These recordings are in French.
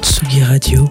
Tsugi Radio.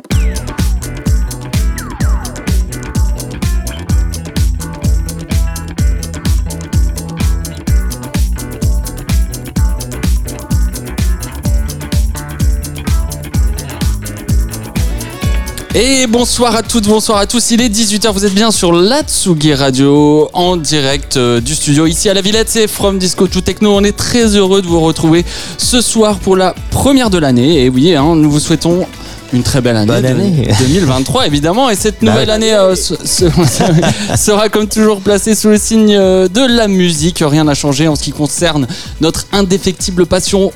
Et bonsoir à toutes, bonsoir à tous. Il est 18h, vous êtes bien sur la Tsugi Radio en direct euh, du studio ici à la Villette. C'est From Disco to Techno. On est très heureux de vous retrouver ce soir pour la première de l'année. Et oui, hein, nous vous souhaitons une très belle année, Bonne de- année. 2023 évidemment et cette Bah nouvelle oui. année euh, se- se- sera comme toujours placée sous le signe euh, de la musique. Rien n'a changé en ce qui concerne notre indéfectible passion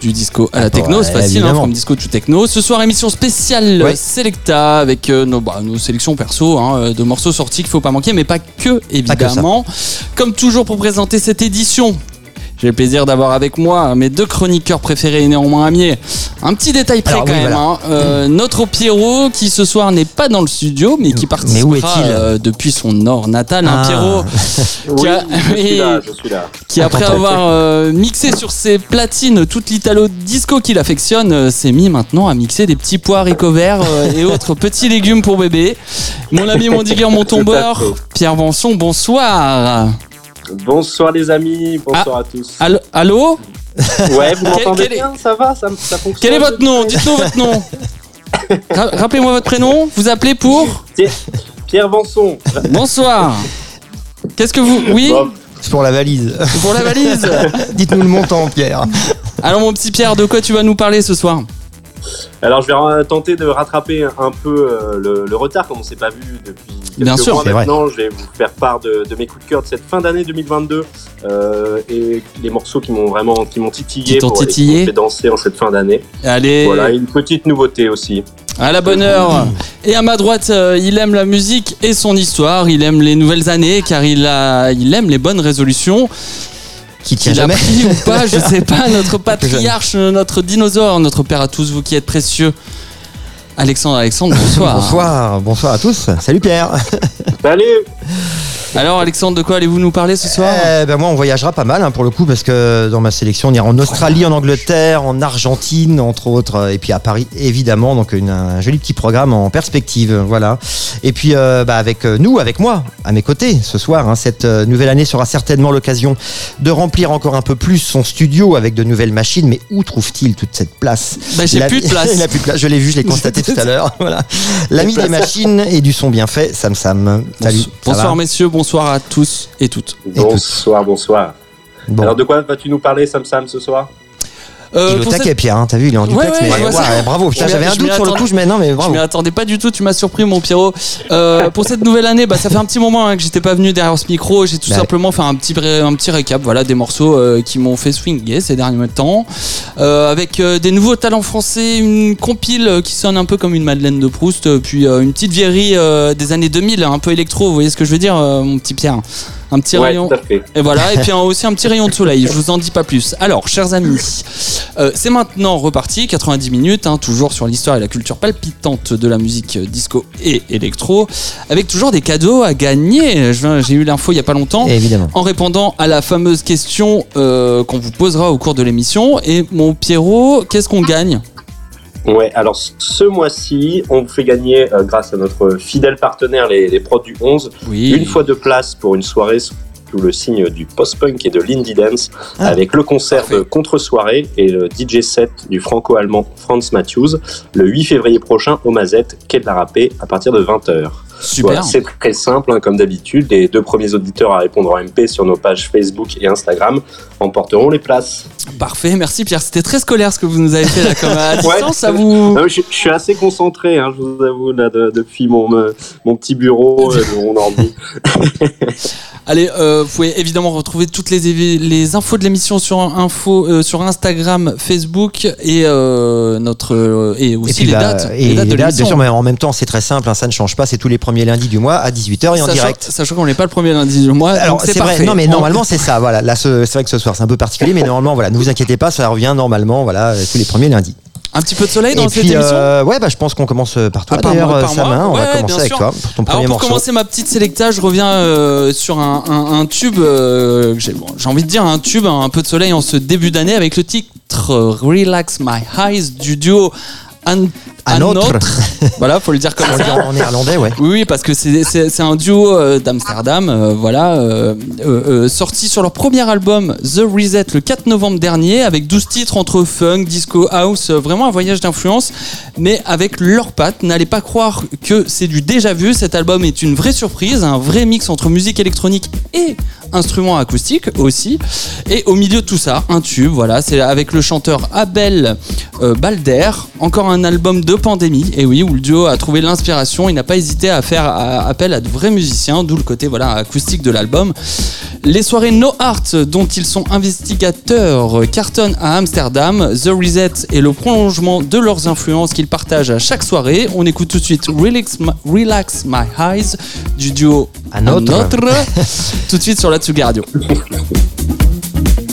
du disco à la techno, ouais, c'est facile, hein, from disco to techno. Ce soir, émission spéciale Ouais. Selecta avec euh, nos, bah, nos sélections perso hein, euh, de morceaux sortis qu'il faut pas manquer, mais pas que évidemment. Comme toujours pour présenter cette édition. J'ai le plaisir d'avoir avec moi mes deux chroniqueurs préférés et néanmoins amis. Un petit détail près Alors, quand oui, même. voilà. hein. Euh, notre Pierrot qui ce soir n'est pas dans le studio mais qui Mais où participera est-il euh, depuis son nord natal. Un Ah. Pierrot Oui, a- je suis là, je suis là. qui après avoir euh, mixé sur ses platines toute l'italo disco qu'il affectionne euh, s'est mis maintenant à mixer des petits pois haricots verts euh, et autres petits légumes pour bébé. Mon ami mon digueur mon tombeur. Pierre Vanson, bonsoir. Bonsoir les amis, bonsoir à tous. Allô, allô Ouais, vous m'entendez est- bien? Ça va? Ça, ça fonctionne? Quel est votre nom? Dites-nous votre nom. Ra- Rappelez-moi votre prénom. Vous appelez pour Pierre, Pierre Vanson. Bonsoir. Qu'est-ce que vous Oui? Bon, C'est pour la valise. Pour la valise. Dites-nous le montant, Pierre. Alors mon petit Pierre, de quoi tu vas nous parler ce soir? Alors je vais tenter de rattraper un peu euh, le, le retard comme on s'est pas vu depuis quelques Bien sûr, mois c'est vrai. maintenant. Je vais vous faire part de, de mes coups de cœur de cette fin d'année 2022 euh, et les morceaux qui m'ont vraiment qui m'ont titillé, Qui et qui titillé. m'ont fait danser en cette fin d'année. Allez. Voilà, une petite nouveauté aussi. À la bonne heure. Et à ma droite, euh, il aime la musique et son histoire. Il aime les nouvelles années car il, a, il aime les bonnes résolutions. Qui tient jamais. pris ou pas, je sais pas. Notre patriarche, notre dinosaure, notre père à tous, vous qui êtes précieux. Alexandre, Alexandre, bonsoir. Bonsoir, bonsoir à tous. Salut Pierre. Salut Alors, Alexandre, de quoi allez-vous nous parler ce soir? Eh ben moi, on voyagera pas mal hein, pour le coup parce que dans ma sélection, on ira en Australie, en Angleterre, en Argentine, entre autres, euh, et puis à Paris, évidemment. Donc une- un joli petit programme en perspective, voilà. Et puis euh, bah, avec euh, nous, avec moi, à mes côtés, ce soir, hein, cette nouvelle année sera certainement l'occasion de remplir encore un peu plus son studio avec de nouvelles machines. Mais où trouve-t-il toute cette place? Bah, J'ai plus de place. Il a plus de place. Je l'ai vu, je l'ai constaté tout à l'heure. Voilà. L'ami des machines et du son bien fait, Sam Sam. Salut. Bonsoir, messieurs, bonsoir à tous et toutes. Bonsoir, bonsoir. Bon. Alors de quoi vas-tu nous parler Sam Sam ce soir? Euh, il est au cette- taquet, Pierre, hein, t'as vu, il est en duplex, ouais, mais je ouais, bravo, Je j'avais un je doute sur le coup, je mais non, mais Je bravo. m'y attendais pas du tout, tu m'as surpris mon Pierrot. Euh, pour cette nouvelle année, bah, ça fait un petit moment hein, que j'étais pas venu derrière ce micro. J'ai tout Bah simplement fait un petit, un petit récap voilà, des morceaux euh, qui m'ont fait swinguer ces derniers temps. Euh, avec des nouveaux talents français, une compile qui sonne un peu comme une Madeleine de Proust, puis une petite vieillerie des années 2000, un peu électro, vous voyez ce que je veux dire, mon petit Pierre? Un petit Ouais, rayon tout à fait. et voilà, et puis un- aussi un petit rayon de soleil, je vous en dis pas plus. Alors, chers amis, euh, c'est maintenant reparti, 90 minutes, hein, toujours sur l'histoire et la culture palpitante de la musique disco et électro, avec toujours des cadeaux à gagner. J'ai eu l'info il y a pas longtemps. Évidemment. En répondant à la fameuse question euh, qu'on vous posera au cours de l'émission. Et mon Pierrot, qu'est-ce qu'on gagne? Ouais, alors ce mois-ci, on vous fait gagner, euh, grâce à notre fidèle partenaire, les, les prods du 11, Oui. une fois de place pour une soirée sous le signe du post-punk et de l'indie dance, Ah. avec le concert de contre-soirée et le DJ set du franco-allemand Franz Matthews, le 8 février prochain au Mazette, quai de la Râpée, à partir de 20h. Super. Voilà, c'est très simple, hein, comme d'habitude. Les deux premiers auditeurs à répondre en MP sur nos pages Facebook et Instagram emporteront les places. Parfait, merci Pierre. C'était très scolaire ce que vous nous avez fait là, comme à Ouais. distance. Ça vous. Non, je, je suis assez concentré, hein, je vous avoue, là, de- depuis mon, mon petit bureau, euh, mon ordi. Allez, euh, vous pouvez évidemment retrouver toutes les, les infos de l'émission sur info euh, sur Instagram, Facebook et euh, notre euh, et aussi Et puis, les, bah, dates, et les dates de les dates, bien l'émission. sûr, mais en même temps, c'est très simple, hein, ça ne change pas, c'est tous les premiers lundis du mois à 18h et en Sachant- direct. Sachant qu'on n'est pas le premier lundi du mois, Alors c'est vrai, non mais normalement c'est ça, voilà. Là ce- c'est vrai que ce soir c'est un peu particulier, mais normalement voilà, ne vous inquiétez pas, ça revient normalement, voilà, euh, tous les premiers lundis. un petit peu de soleil dans Et cette puis émission? euh, ouais, bah je pense qu'on commence par toi par d'ailleurs, euh. Samin. On Ouais, va commencer avec toi pour ton Alors premier pour morceau. commencer ma petite sélecta, je reviens euh, sur un, un- un tube, euh, j'ai bon, envie de dire un tube, un peu de soleil en ce début d'année avec le titre euh, Relax My Eyes du duo Un autre. voilà, faut le dire comme On dit ça. en en néerlandais, ouais. Oui, oui, parce que c'est- un duo euh, d'Amsterdam, euh, voilà, euh, sorti sur leur premier album The Reset le 4 novembre dernier, avec 12 titres entre funk, disco, house, vraiment un voyage d'influence, mais avec leurs pattes. N'allez pas croire que c'est du déjà vu. Cet album est une vraie surprise, un vrai mix entre musique électronique et instruments acoustiques aussi. Et au milieu de tout ça, un tube, voilà, c'est avec le chanteur Abel Balder, encore un album de pandémie, et oui, où le duo a trouvé l'inspiration, il n'a pas hésité à faire à- appel à de vrais musiciens, d'où le côté voilà acoustique de l'album. Les soirées No Art, dont ils sont investigateurs, cartonnent à Amsterdam. The Reset est le prolongement de leurs influences qu'ils partagent à chaque soirée. On écoute tout de suite Relax My, Relax My Eyes du duo Un autre. tout de suite sur la Tsugi Radio.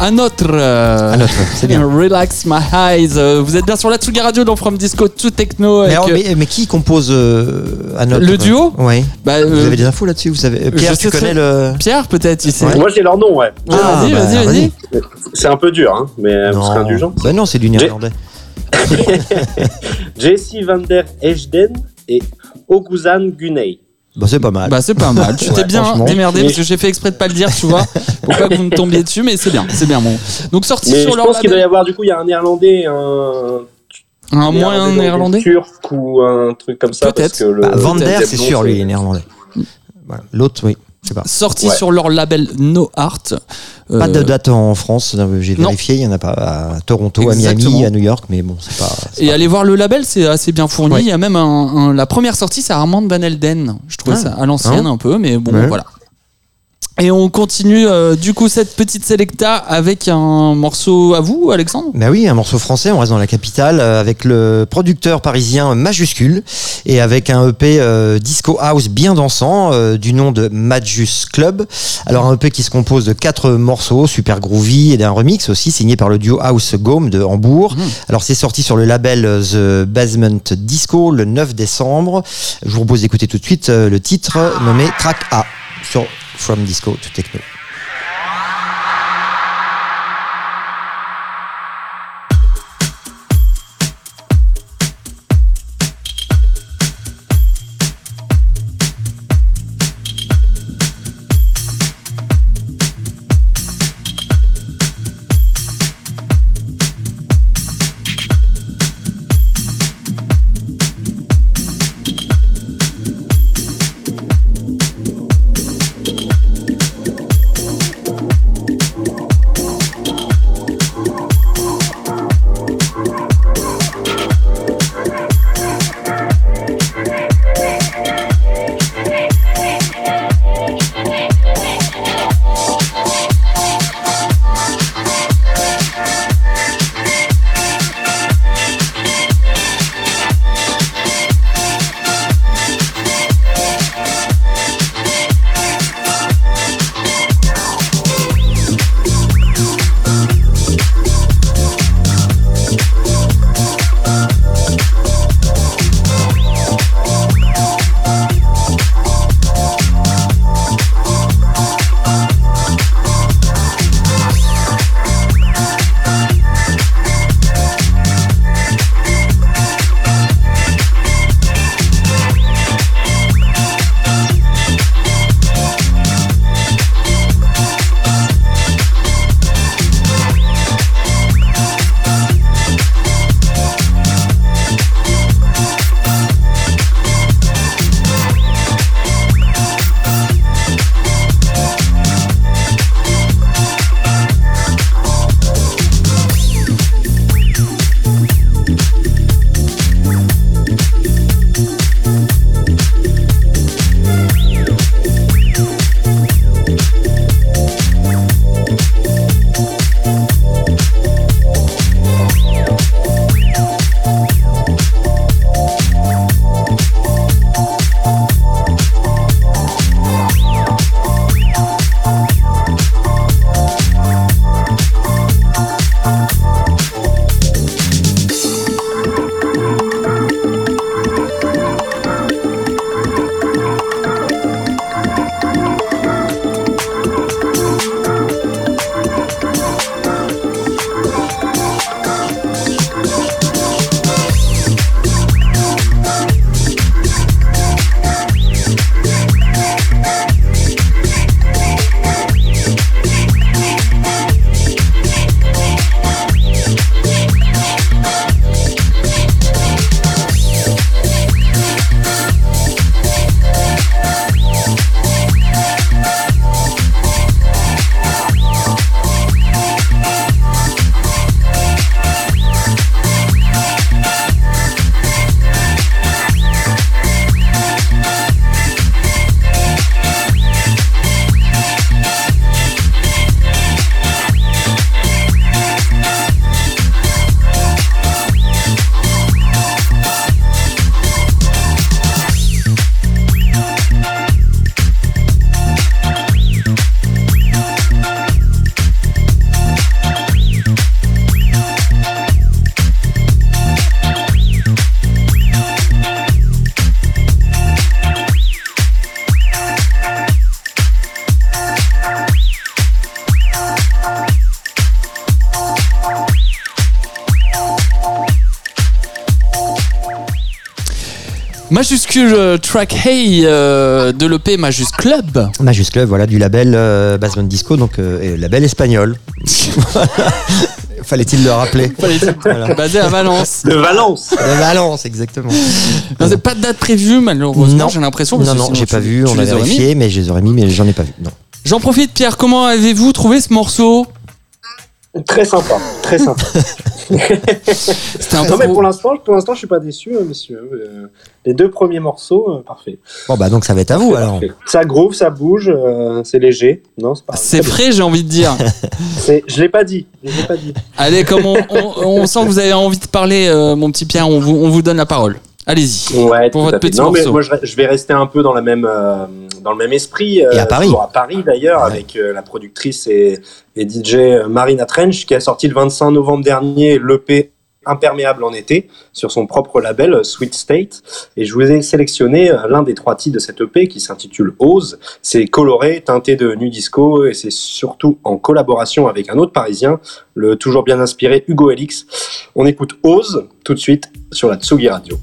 Un autre. euh, Un autre, c'est bien. Relax my eyes. Euh, Vous êtes bien sur la Tsugi Radio dans From Disco to Techno. Mais, alors, euh, mais, mais qui compose euh, un autre Le duo Oui. bah, Vous avez des infos là-dessus Vous savez Pierre, tu connais le. Pierre, peut-être, il sait. Ouais. Moi, j'ai leur nom, ouais. Ah, vas-y, bah, vas-y, vas-y. C'est un peu dur, hein, mais vous serez indulgent. Bah non, c'est du néerlandais. Jesse van der Ejden et Oguzhan Guney. Bah c'est pas mal. Bah c'est pas mal. Tu Ouais, t'es bien démerdé Mais- parce que j'ai fait exprès de pas le dire, tu vois, pour pas que vous me tombiez dessus, mais c'est bien, c'est bien bon. Donc sorti Mais sur je leur pense qu'il doit y avoir, du coup, il y a un néerlandais, un. un moyen néerlandais. turc ou un truc comme ça. Peut-être. Bah, Van le der, deuxième c'est sûr, lui, il est néerlandais. Voilà. L'autre, oui. Pas. Sorti Ouais. sur leur label No Art. Pas Euh, de date en France, euh, j'ai vérifié, il n'y en a pas à Toronto, à. Miami, à New York, mais bon, c'est pas. Et pas- allez voir le label, c'est assez bien fourni. Ouais. Il y a même un, un- la première sortie, c'est Armand Van Elden. Je trouvais Ah. ça à l'ancienne un peu, mais bon, Ouais. voilà. Et on continue euh, du coup cette petite selecta avec un morceau à vous, Alexandre? Bah oui, un morceau français, on reste dans la capitale, euh, avec le producteur parisien Majuscule, et avec un EP euh, disco house bien dansant, euh, du nom de Majus Club. Alors un EP qui se compose de quatre morceaux, super groovy, et d'un remix aussi, signé par le duo House Gome de Hambourg. Alors c'est sorti sur le label The Basement Disco le 9 décembre. Je vous propose d'écouter tout de suite le titre nommé Track A sur From Disco to Techno. Majuscule euh, track Hey euh, de l'EP Majus Club. Majuscule, voilà, du label euh, Basement Disco, donc euh, et label espagnol. Fallait-il le rappeler? Voilà. Basé à Valence. De Valence. De Valence, exactement. Non, c'est pas de date prévue, malheureusement, Non. j'ai l'impression. Non, que non, j'ai tu- pas vu, tu on a vérifié, mais je les aurais mis, mais j'en ai pas vu. Non. J'en profite, Pierre, comment avez-vous trouvé ce morceau? Très sympa, très sympa. C'était un Non, mais pour l'instant, pour l'instant, je suis pas déçu, hein, monsieur. Euh, les deux premiers morceaux, euh, parfait. Bon, bah donc ça va être à vous alors. Ça groove, ça bouge, euh, c'est léger. Non, c'est pas. C'est frais, j'ai envie de dire. C'est- Je l'ai pas dit. Je l'ai pas dit. Allez, comme on, on- on sent que vous avez envie de parler, euh, mon petit Pierre, on vous, on vous donne la parole. Allez-y. Ouais, Pour votre petit non, mais moi, je, vais rester un peu dans la même, euh, dans le même esprit. euh, Et à Paris. à Paris d'ailleurs, Ouais. avec euh, la productrice et, et DJ Marina Trench, qui a sorti le 25 novembre dernier l'EP Imperméable en été sur son propre label Sweet State. Et je vous ai sélectionné l'un des trois titres de cette EP qui s'intitule Ose. C'est coloré, teinté de nu disco et c'est surtout en collaboration avec un autre parisien, le toujours bien inspiré Hugo Elix. On écoute Ose tout de suite sur la Tsugi Radio.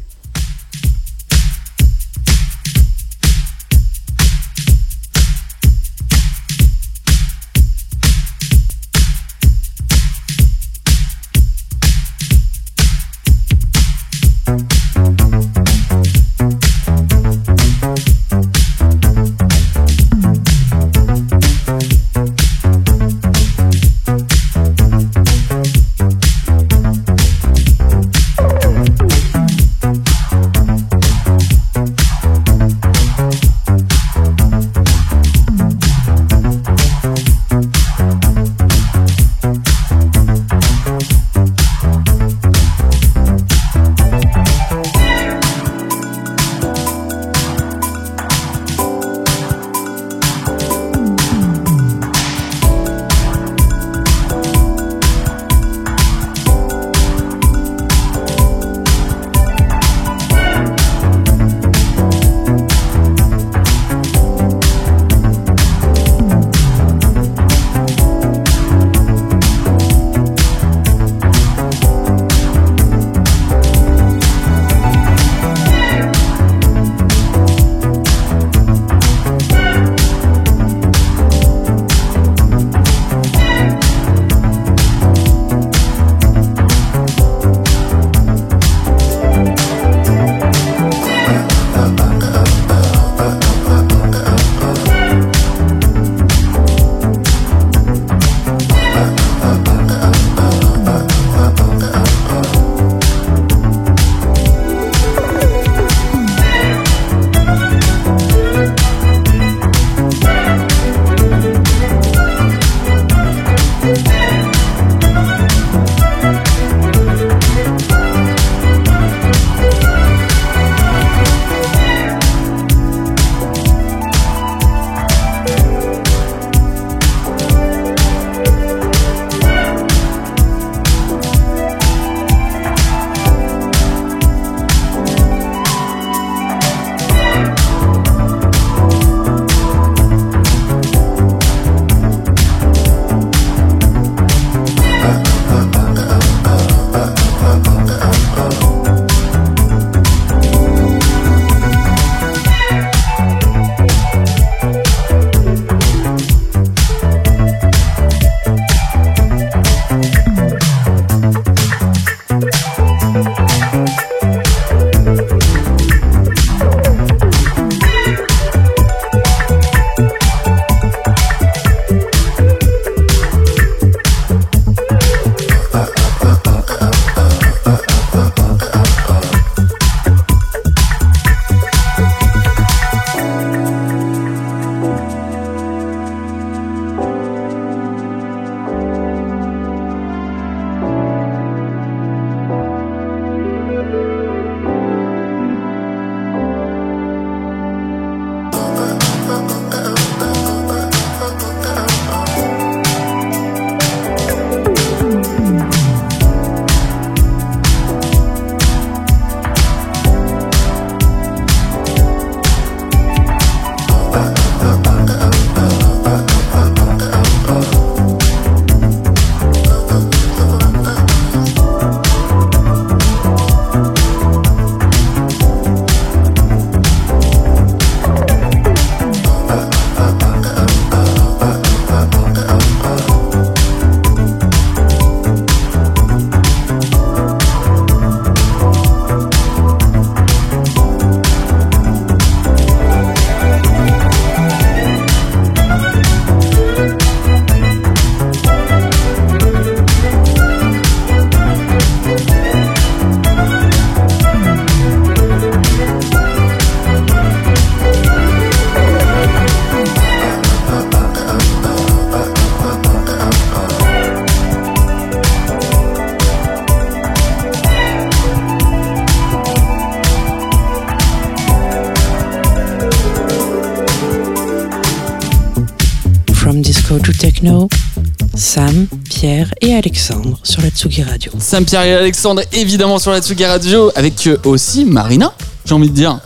Alexandre sur la Tsugi Radio. Saint-Pierre et Alexandre, évidemment, sur la Tsugi Radio, avec euh, aussi Marina, j'ai envie de dire.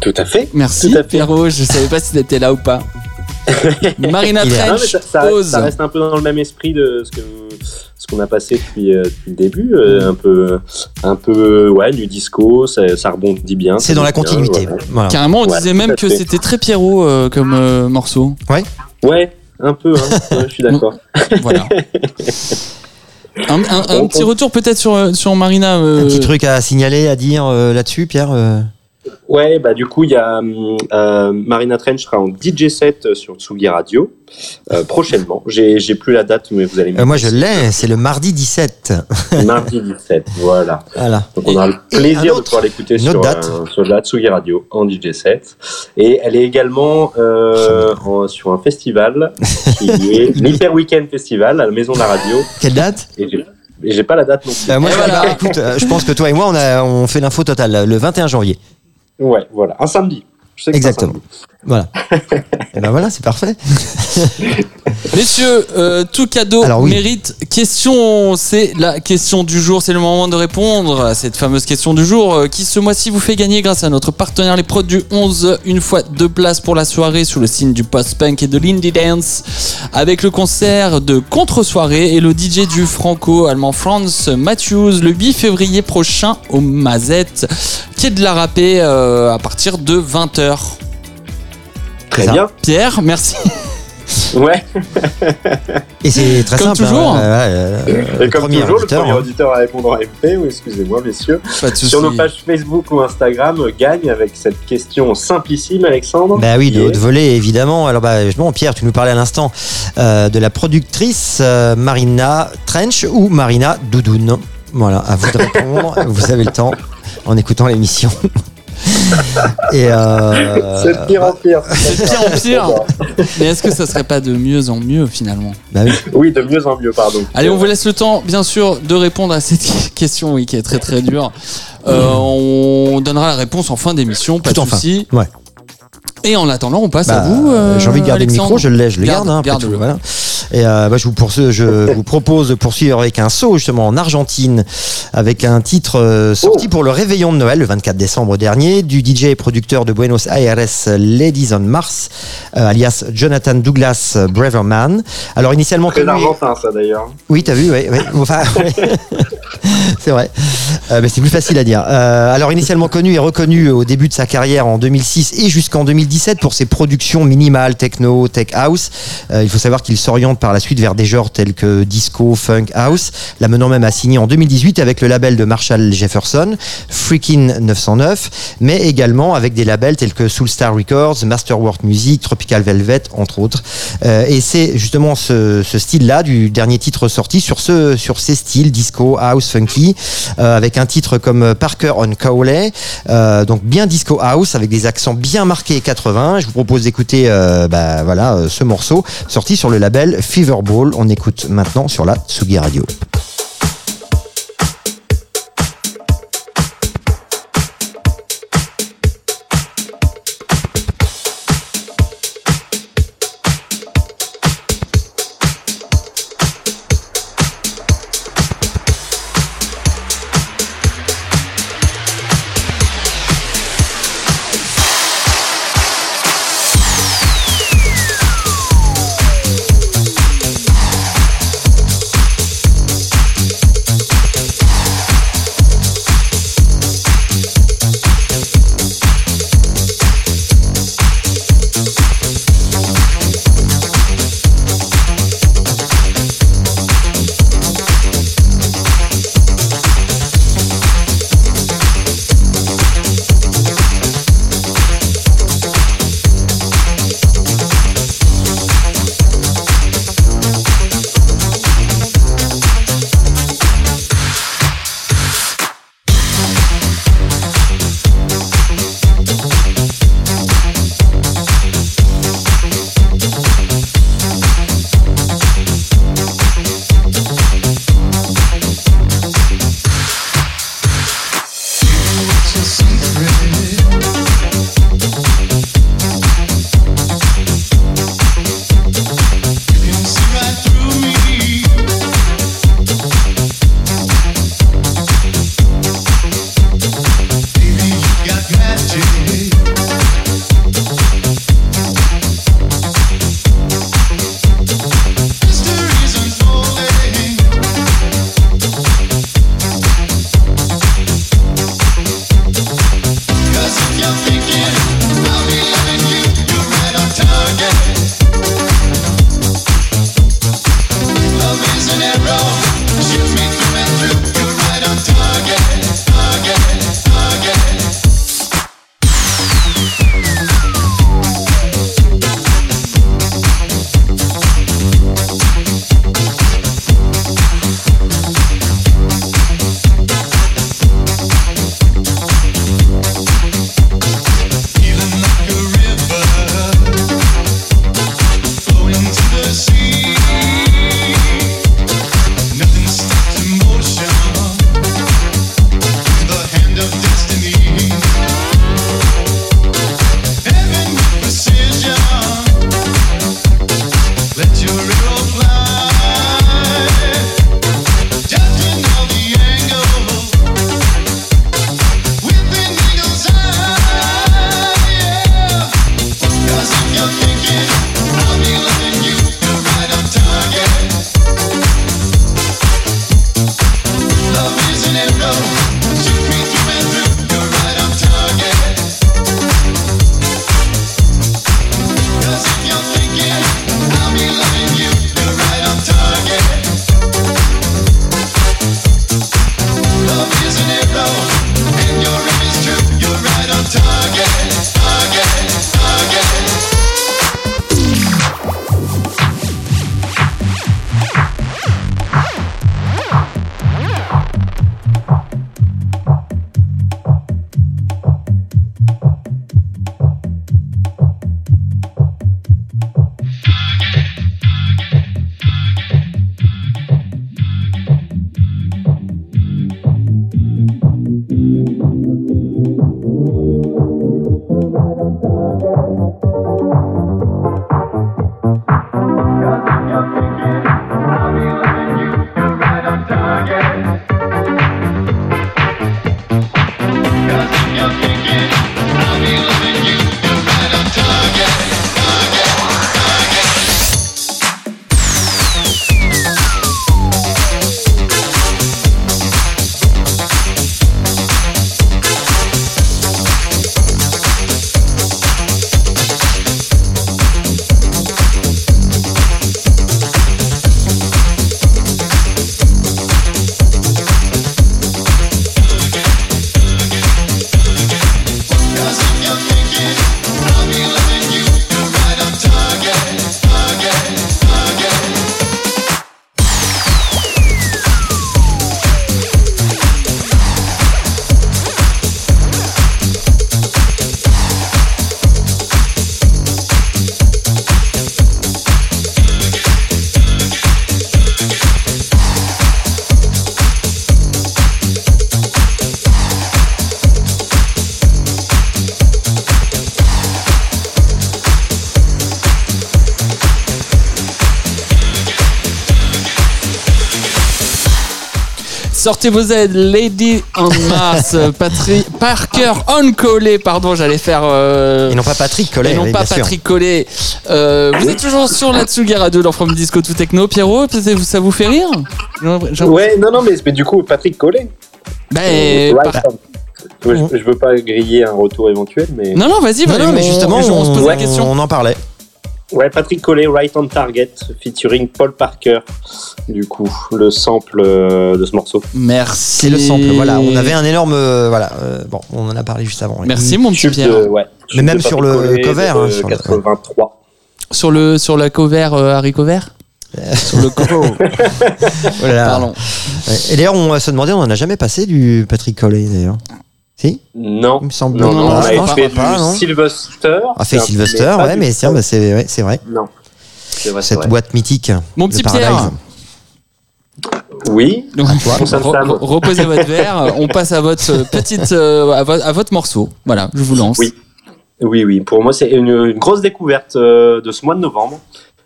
Tout à fait. Merci, Tout à fait. Pierrot, je savais pas si t'étais là ou pas. Marina Trench, ça, ça- reste un peu dans le même esprit de ce que ce qu'on a passé depuis, euh, depuis le début, euh, un peu, un peu, ouais, nu disco, ça, ça rebondit bien. C'est dans la bien, continuité. voilà. Voilà. Carrément, on Ouais, disait même que c'était très Pierrot euh, comme euh, morceau. Ouais, un peu, hein, ouais, je suis d'accord. Voilà. Un, un- un Bon, petit retour peut-être sur, euh, sur Marina. euh, Un petit truc à signaler, à dire euh, là-dessus, Pierre euh Ouais, bah du coup, il y a hum, euh, Marina Trench sera en DJ set sur Tsugi Radio euh, prochainement. J'ai j'ai plus la date, mais vous allez Euh, Moi, je l'ai, c'est le mardi 17. mardi 17. Voilà. Voilà. Donc on a le plaisir de pouvoir l'écouter sur, euh, sur la Tsugi Radio en DJ set. Et elle est également euh, en- sur un festival qui est l'Hyper Weekend Festival à la Maison de la Radio. Quelle date? Et j'ai- et j'ai pas la date non plus. Euh, Moi, voilà. bah, écoute, euh, je pense que toi et moi, on, a, on fait l'info totale le 21 janvier. Ouais, voilà. Un samedi. Je sais que c'est un Exactement. Voilà. et ben voilà, c'est parfait. Messieurs, euh, tout cadeau Alors oui. mérite question. C'est la question du jour. C'est le moment de répondre à cette fameuse question du jour euh, qui ce mois-ci vous fait gagner grâce à notre partenaire les prods du 11 une fois deux places pour la soirée sous le signe du post-punk et de l'indie dance avec le concert de contre-soirée et le DJ du franco-allemand Franz Matthews le 8 février prochain au Mazette qui est de la râpée euh, à partir de 20h. Très bien. Pierre, merci. Ouais. Et c'est très Comme simple. toujours. hein, ouais, ouais, euh, Et comme premier toujours, auditeur, le premier hein. auditeur à répondre en MP, oui, excusez-moi, messieurs. Pas de Sur nos pages Facebook ou Instagram, gagne avec cette question simplissime, Alexandre. Bah oui, de qui haut est- volet, évidemment. Alors, bah, justement, Pierre, tu nous parlais à l'instant euh, de la productrice euh, Marina Trench ou Marina Doudoune. Voilà, à vous de répondre. vous avez le temps en écoutant l'émission. Et euh, C'est de pire en pire. C'est de pire en pire. Mais est-ce que ça serait pas de mieux en mieux finalement bah oui. Oui, de mieux en mieux, pardon. Allez, on vous laisse le temps, bien sûr, de répondre à cette question, oui, qui est très très dure. Euh, on donnera la réponse en fin d'émission, pas de souci. Ouais. Et en attendant, on passe Bah, à vous. euh, J'ai envie de garder Alexandre. le micro, je le laisse, je le Garde, garde. hein, après garde-le. tout, voilà. Et euh, bah, je, vous poursu- je vous propose de poursuivre avec un saut justement en Argentine, avec un titre euh, sorti Oh. pour le réveillon de Noël le 24 décembre dernier du DJ et producteur de Buenos Aires Ladies on Mars, euh, alias Jonathan Douglas Braverman. Alors initialement Très connu- argentin, ça d'ailleurs. oui, t'as vu, oui. oui. Enfin, ouais. c'est vrai. Euh, mais c'est plus facile à dire. Euh, alors, initialement connu et reconnu au début de sa carrière en 2006 et jusqu'en 2017 pour ses productions minimales techno, tech house. Euh, il faut savoir qu'il s'oriente par la suite vers des genres tels que disco, funk, house, l'amenant même à signer en 2018 avec le label de Marshall Jefferson, Freakin' 909, mais également avec des labels tels que Soulstar Records, Masterwork Music, Tropical Velvet, entre autres. Euh, et c'est justement ce, style-là du dernier titre sorti sur, ce, sur ces styles disco, house, funky, euh, avec un titre comme Parker on Cowley, donc bien disco house avec des accents bien marqués 80. Je vous propose d'écouter euh, bah, euh, ce morceau sorti sur le label Feverball. On écoute maintenant sur la Tsugi Radio. Sortez vos aides, Lady on Mars, Patrick Parker on Collet, pardon, j'allais faire. euh, Et non pas Patrick Collet, et non oui, pas. Patrick Collet. Euh, vous êtes toujours sur la Tsugi Radio dans From Disco to Techno. Pierrot, ça vous fait rire Ouais, non, non, mais, mais du coup, Patrick Collet. Ben, Ouais, par- ouais, je, je veux pas griller un retour éventuel, mais. Non, non, vas-y, Non, vas-y, non, mais justement, on, on se pose la on- question. on en parlait. Ouais, Patrick Collet, Right on Target, featuring Paul Parker, du coup, le sample euh, de ce morceau. Merci. C'est le sample. Voilà, on avait un énorme. euh, voilà, euh, bon, on en a parlé juste avant. Merci, mon petit Pierre. de- ouais, Mais même sur le Collet cover, de hein, sur le- 83. Sur, le, sur la cover, euh, Harry Cover Sur le cover. Là là. Pardon. Ouais. Et d'ailleurs, on va se demander, on n'en a jamais passé du Patrick Collet d'ailleurs. Si Non. Il me semble. Non, non, non, non, on avait crois fait pas, du non Sylvester. Ah, fait C'est un- Sylvester, ouais, mais bah, c'est ouais, vrai. Non. C'est vrai, c'est Cette vrai. boîte mythique. Mon petit Paradise. Pierre. Oui. Donc, reposez votre verre. On passe à votre euh, petite, euh, à, vo- à votre morceau. Voilà, je vous lance. Oui. Oui, oui. Pour moi, c'est une, une grosse découverte euh, de ce mois de novembre.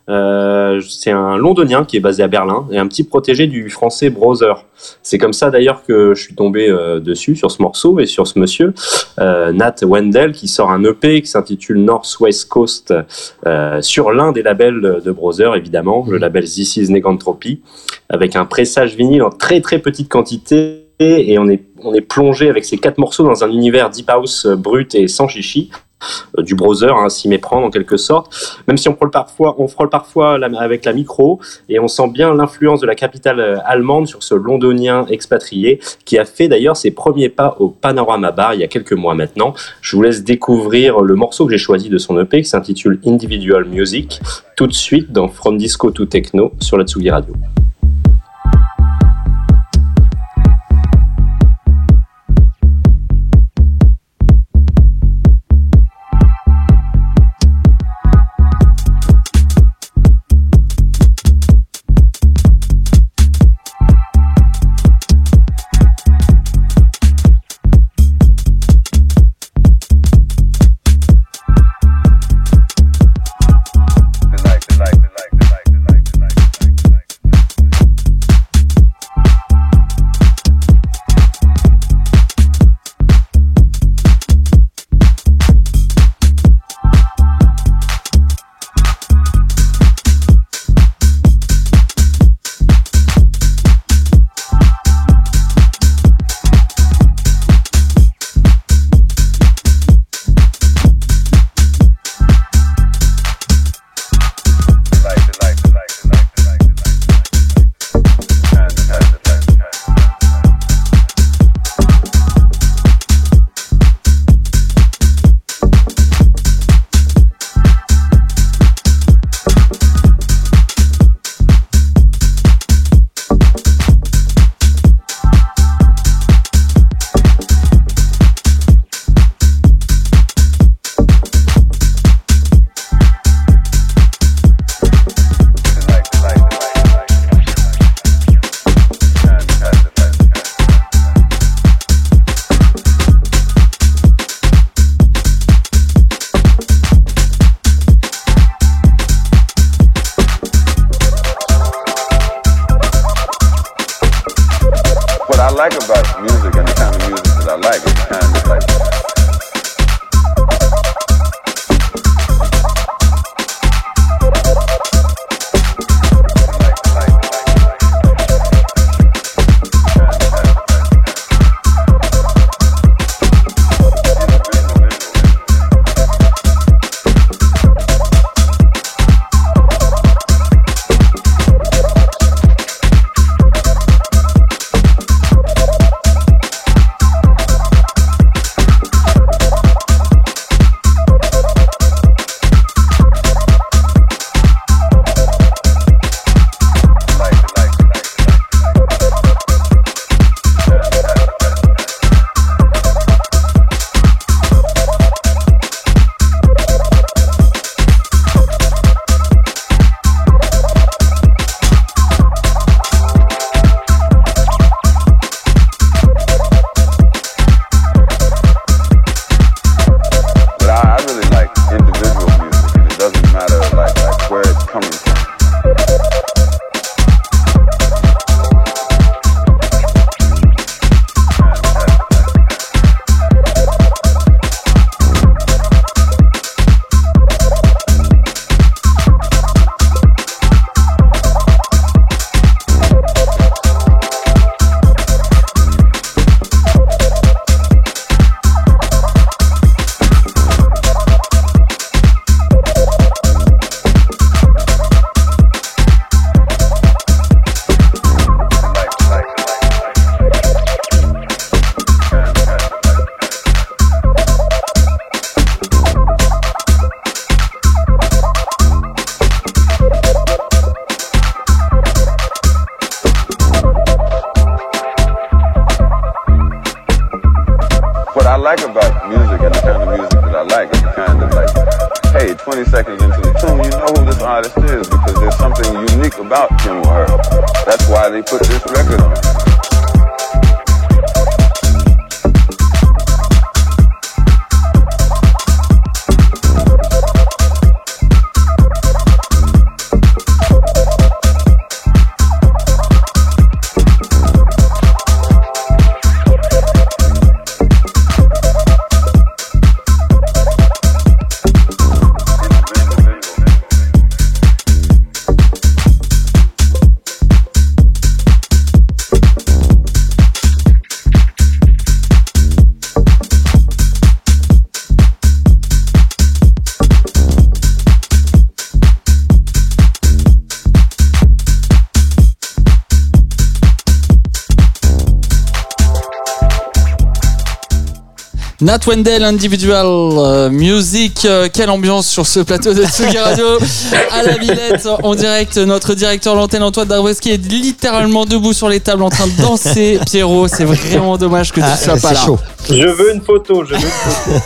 Euh, c'est un londonien qui est basé à Berlin et un petit protégé du français Browser. C'est comme ça d'ailleurs que je suis tombé euh, dessus, sur ce morceau et sur ce monsieur, euh, Nat Wendell, qui sort un EP qui s'intitule Northwest Coast euh, sur l'un des labels de Browser, évidemment, le label This is Negantropy, avec un pressage vinyle en très très petite quantité et on est, on est plongé avec ces quatre morceaux dans un univers deep house brut et sans chichi du browser, hein, s'y méprendre en quelque sorte. Même si on frôle parfois, on frôle parfois avec la micro et on sent bien l'influence de la capitale euh, allemande sur ce londonien expatrié qui a fait d'ailleurs ses premiers pas au Panorama Bar il y a quelques mois maintenant. Je vous laisse découvrir le morceau que j'ai choisi de son EP qui s'intitule Individual Music tout de suite dans From Disco to Techno sur la Tsugi Radio. Nat Wendell Individual euh, Music, euh, quelle ambiance sur ce plateau de Tsugi Radio à la Villette en direct. Notre directeur l'antenne Antoine Darweski est littéralement debout sur les tables en train de danser. Pierrot, c'est vraiment dommage que tu Ah, sois pas c'est là. chaud. Je veux une photo, je veux une photo.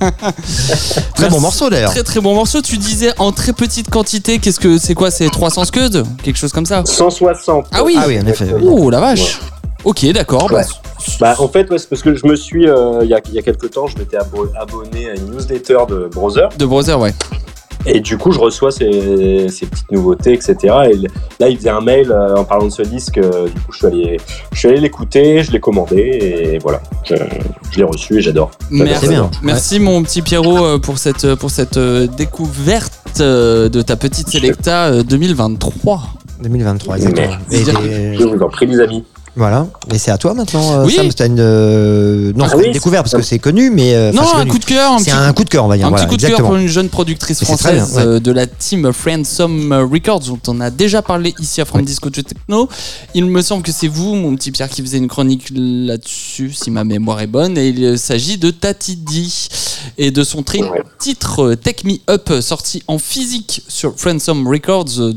Très bon morceau d'ailleurs. Très très bon morceau. Tu disais en très petite quantité. Qu'est-ce que c'est quoi C'est 300 scuds? Quelque chose comme ça? 160. Ah oui. Ah oui, en effet. oui. Oh la vache. Ok, d'accord. Ouais. Bah, en fait, ouais, c'est parce que je me suis, euh, il y, a, il y a quelques temps, je m'étais abo- abonné à une newsletter de Browser. de Brother, ouais. Et du coup, je reçois ces, ces petites nouveautés, etc. Et là, il faisait un mail euh, en parlant de ce disque. euh, du coup, je suis allé, je suis allé l'écouter, je l'ai commandé et voilà. Je, je l'ai reçu et j'adore. Merci, bien. merci mon petit Pierrot pour cette, pour cette découverte de ta petite Selecta euh, 2023. 2023, exactement. Et- Je vous en prie, les amis. Voilà. Et c'est à toi maintenant, euh, Oui. Sam. T'as une. euh, Non, Ah c'est pas oui, une découverte parce que c'est connu, mais. euh, non, un connu. coup de cœur, un C'est petit, un coup de cœur, on va dire. un voilà, petit coup de cœur pour une jeune productrice française bien, ouais. euh, de la team Friendsome Records dont on a déjà parlé ici à From Ouais. Disco to Techno. Il me semble que c'est vous, mon petit Pierre, qui faisait une chronique là-dessus, si ma mémoire est bonne. Et il s'agit de Tati D et de son tri- Ouais. titre Take Me Up, sorti en physique sur Friendsome Records euh,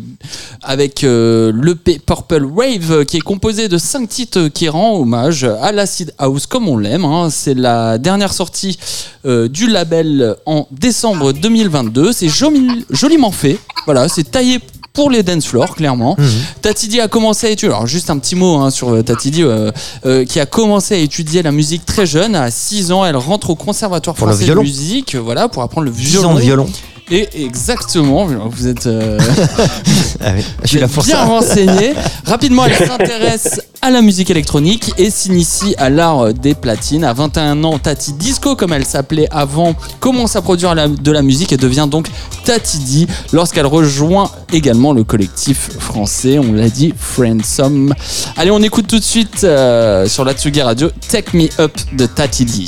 avec euh, l'EP Purple Wave qui est composé de 5 titres euh, qui rend hommage à l'acid house comme on l'aime. hein. C'est la dernière sortie euh, du label en décembre 2022. C'est joli- joliment fait. Voilà, c'est taillé pour les dance floors, clairement. Mhm. Tatidi a commencé à étudier, alors juste un petit mot hein, sur euh, Tatidi, euh, euh, qui a commencé à étudier la musique très jeune, à 6 ans, elle rentre au conservatoire Pour français de musique, voilà, pour apprendre le 10 violon. ans de violon. Et exactement, vous êtes euh, Ah oui, je suis là pour bien ça. renseigné. Rapidement, elle s'intéresse à la musique électronique et s'initie à l'art des platines. À 21 ans, Tati Disco, comme elle s'appelait avant, commence à produire de la musique et devient donc Tati D lorsqu'elle rejoint également le collectif français, on l'a dit, Friendsome. Allez, on écoute tout de suite euh, sur la Tsugi Radio Take Me Up de Tati D.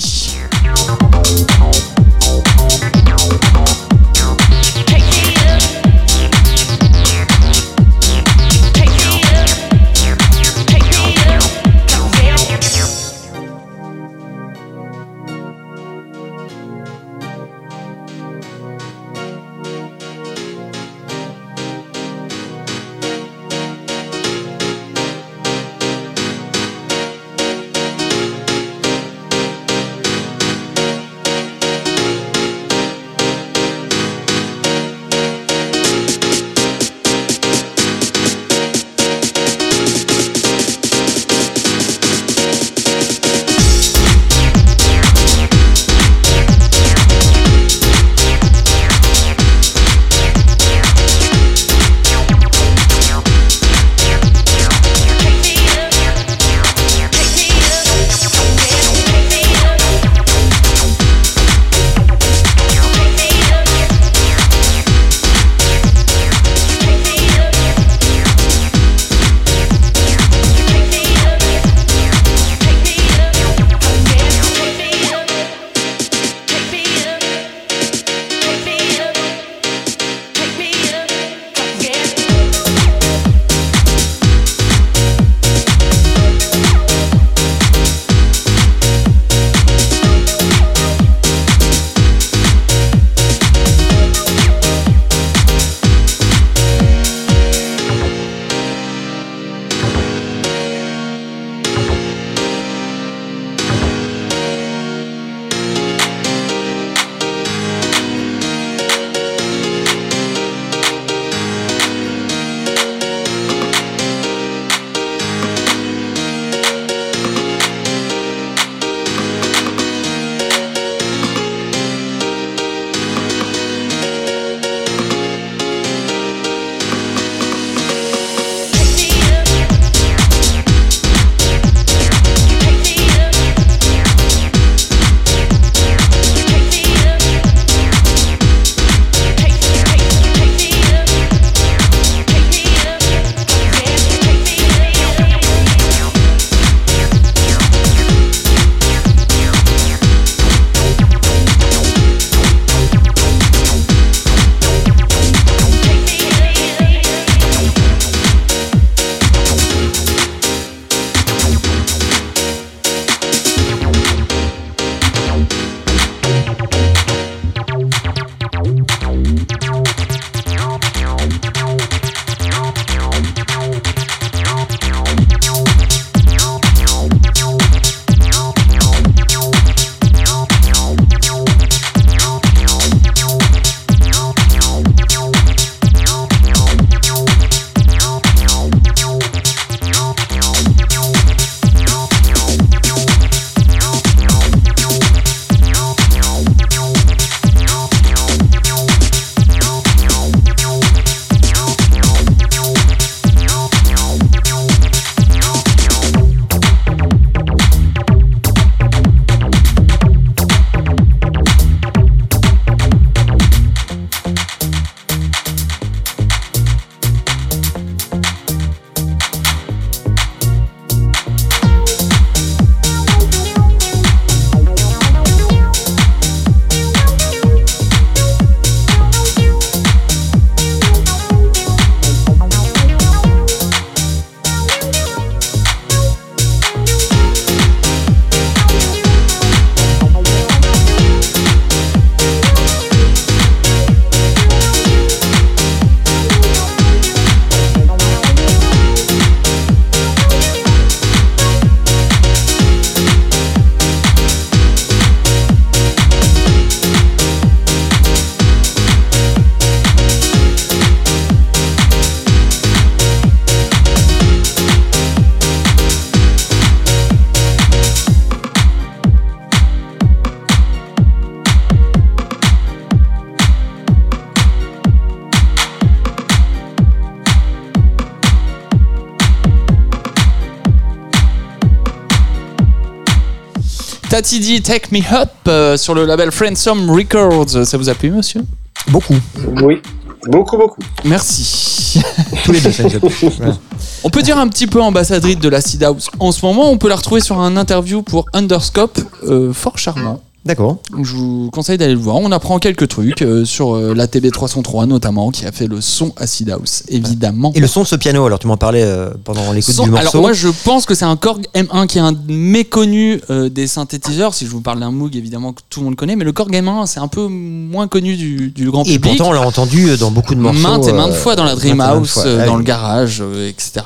Tati D, Take Me Up euh, sur le label Friendsome Records. Ça vous a plu, monsieur? Beaucoup. Oui, beaucoup, beaucoup. Merci. Tous les deux, ça nous a plu. Voilà. On peut dire un petit peu ambassadrice de l'acid house en ce moment. On peut la retrouver sur un interview pour Underscope, euh, fort charmant. D'accord. Je vous conseille d'aller le voir. On apprend quelques trucs euh, sur euh, la TB303 notamment, qui a fait le son acid house, évidemment. Et le son de ce piano, alors tu m'en parlais euh, pendant l'écoute du morceau. alors moi je pense que c'est un Korg M1 qui est un méconnu des synthétiseurs. Si je vous parle d'un Moog évidemment que tout le monde connaît, mais le Korg M1 c'est un peu moins connu du, du grand et public. pourtant, on l'a entendu dans beaucoup de morceaux. maintes et maintes fois dans la et fois. euh, Ah dans le garage, euh, etc.,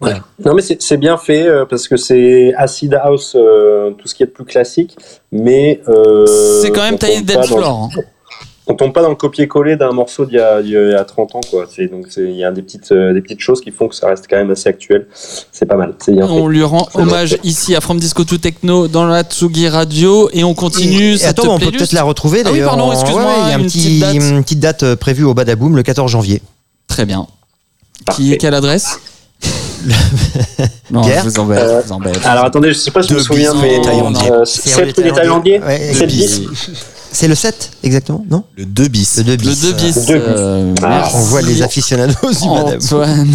Non, mais c'est bien fait euh, parce que c'est acid house, euh, tout ce qui est de plus classique, mais. euh, c'est quand même taillé dans- floor. hein. On tombe pas dans le copier-coller d'un morceau d'il y, a- d'il y a 30 ans, quoi. C'est- Donc, il y a des petites, euh, des petites choses qui font que ça reste quand même assez actuel. C'est pas mal, fait. On lui rend hommage ici à From Disco to Techno dans la Tsugi Radio et on continue Et, cette attends, on peut peut-être la retrouver Ah oui, d'ailleurs. pardon, en- excuse-moi, ouais, il y a un une petit- petite date. une petite date prévue au Badaboom le 14 janvier. Très bien. Qui, quelle adresse? Non, je vous embête. Euh, je vous embête. Alors attendez, je sais pas si je me Deux souviens, bis, mais euh, C'est 7 rue rue des des Taillandiers, Ouais, 7 et bis. C'est le 7 exactement, non Le 2 bis. Le 2 bis. Le 2 bis. Le deux bis. euh, Ah. On voit les aficionados du. Antoine.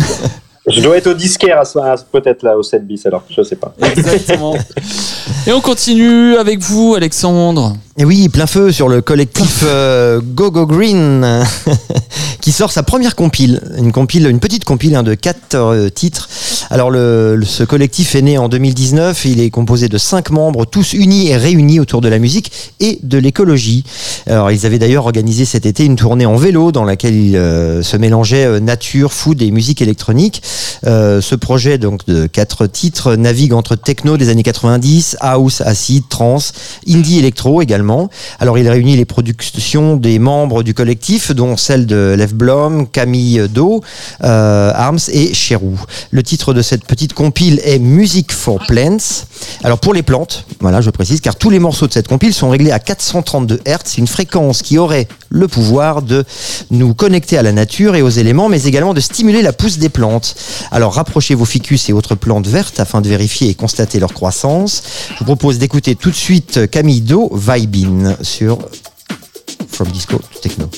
Je dois être au disquaire à ce- peut-être là, au 7 bis, alors je sais pas. Exactement. Et on continue avec vous, Alexandre. Et oui, plein feu sur le collectif euh, Go Go Green qui sort sa première compile, une compile, une petite compile hein, de quatre euh, titres. Alors le, le- ce collectif est né en 2019, il est composé de cinq membres, tous unis et réunis autour de la musique et de l'écologie. Alors ils avaient d'ailleurs organisé cet été une tournée en vélo dans laquelle ils euh, se mélangeaient euh, nature, food et musique électronique. Ce projet donc de quatre titres navigue entre techno des années 90, house, acid, trance, indie électro également. Alors il réunit les productions des membres du collectif, dont celle de Lev Blom, Camille Do, euh, Arms et Cherou. Le titre de cette petite compile est Music for Plants. Alors pour les plantes, voilà, je précise, car tous les morceaux de cette compile sont réglés à 432 Hz, une fréquence qui aurait le pouvoir de nous connecter à la nature et aux éléments, mais également de stimuler la pousse des plantes. Alors rapprochez vos ficus et autres plantes vertes afin de vérifier et constater leur croissance. Je vous propose d'écouter tout de suite Camille Do, Vibin sur From Disco to Techno.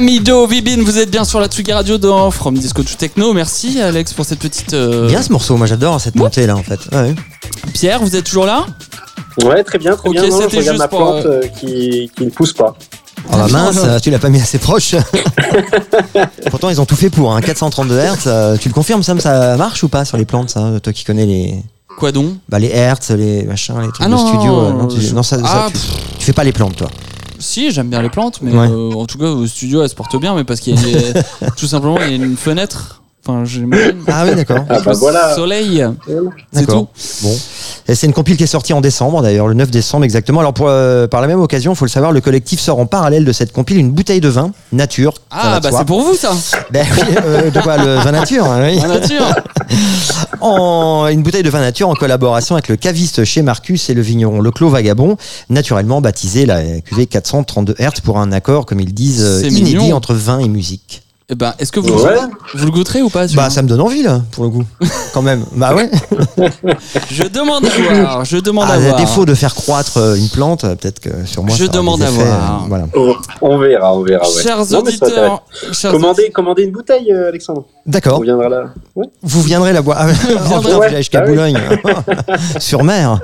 Camido, Vibin, vous êtes bien sur la Tsugi Radio dans From Disco to Techno. Merci Alex pour cette petite. euh, Bien ce morceau, moi j'adore cette montée là en fait. Ouais. Pierre, vous êtes toujours là? Ouais, très bien, très Ok, bien. Non, je regarde ma pour, plante euh, qui, qui ne pousse pas. Oh la mince, tu l'as pas mis assez proche. Pourtant ils ont tout fait pour, hein. 432 Hz. euh, tu le confirmes Sam, ça marche ou pas sur les plantes ça Toi qui connais les, Quoi donc? Bah, les Hertz, les machins, les trucs Ah de non, studio. non, euh, non, tu, je- non, ça, ça, Ah, tu, tu fais pas les plantes toi. Si, j'aime bien les plantes, mais Ouais. euh, en tout cas au studio elles se portent bien, mais parce qu'il y a tout simplement il y a une fenêtre. Enfin, j'imagine. Ah oui d'accord. Ah bah Le voilà. Soleil. C'est tout. Bon. C'est une compile qui est sortie en décembre, d'ailleurs, le 9 décembre exactement. Alors, pour, euh, par la même occasion, il faut le savoir, le collectif sort en parallèle de cette compile une bouteille de vin, nature. Ah bah c'est pour vous ça. Ben oui, euh, de quoi Le vin nature hein, oui. La nature. en, Une bouteille de vin nature en collaboration avec le caviste chez Marcus et le vigneron Le Clos Vagabond, naturellement baptisé la cuvée 432 Hz pour un accord, comme ils disent, euh, inédit mignon. entre vin et musique. Eh ben, est-ce que vous, Ouais. vous le goûterez ou pas Bah, ça me donne envie, là, pour le coup. Quand même. Bah ouais. Je demande à voir. Je demande Ah, à à voir. défaut de faire croître euh, une plante, euh, peut-être que sur moi. Je ça aura demande des à effets, voir. euh, voilà. On, on verra, on verra. Ouais. Chers Non, auditeurs, chers Commandez, commandez une bouteille, euh, Alexandre. On D'accord. viendra là. Ouais. Vous viendrez la boire. Ah, oh, putain, Ouais. jusqu'à Ah oui. Boulogne. Sur mer.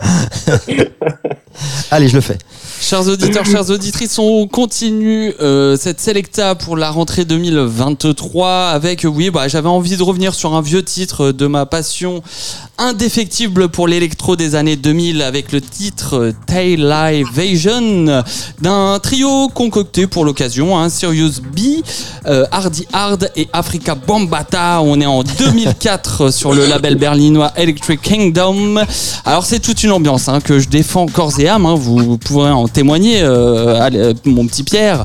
Allez, je le fais. Chers auditeurs, chères auditrices, on continue euh, cette Selecta pour la rentrée 2023 avec, euh, oui, bah, j'avais envie de revenir sur un vieux titre de ma passion indéfectible pour l'électro des années 2000 avec le titre Tail Live Vision d'un trio concocté pour l'occasion, hein, Sirius B, euh, Hardy Hard et Africa Bambata. On est en 2004 sur le label berlinois Electric Kingdom. Alors c'est toute une ambiance hein, que je défends corps et âme. hein, vous pourrez en témoigner, euh, euh, mon petit Pierre.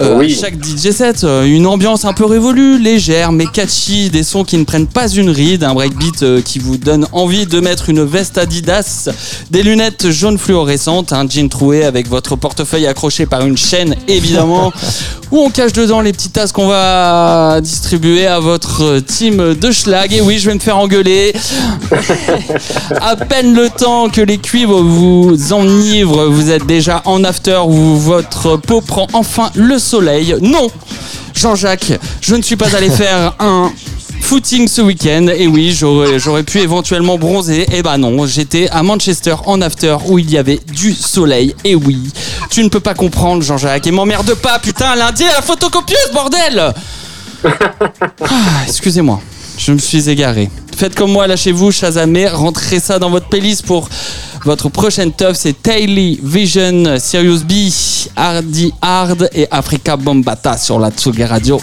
Euh, Oui. Chaque DJ set, une ambiance un peu révolue, légère mais catchy, des sons qui ne prennent pas une ride, un breakbeat qui vous donne envie de mettre une veste Adidas, des lunettes jaunes fluorescentes, un jean troué avec votre portefeuille accroché par une chaîne évidemment, où on cache dedans les petites tasses qu'on va distribuer à votre team de schlag. Et oui, je vais me faire engueuler. à peine le temps que les cuivres vous enivrent, vous êtes déjà en after où votre peau prend enfin le soleil. Non, Jean-Jacques, je ne suis pas allé faire un footing ce week-end. Et oui, j'aurais, pu éventuellement bronzer. Et bah non, j'étais à Manchester en after où il y avait du soleil. Et oui, tu ne peux pas comprendre, Jean-Jacques. Et m'emmerde pas, putain, lundi à la photocopieuse, bordel ah, Excusez-moi, je me suis égaré. Faites comme moi, lâchez-vous, Shazamé, rentrez ça dans votre playlist pour votre prochaine teuf. C'est Taily Vision, Sirius B, Hardy Hard et Africa Bombata sur la Tsugi Radio.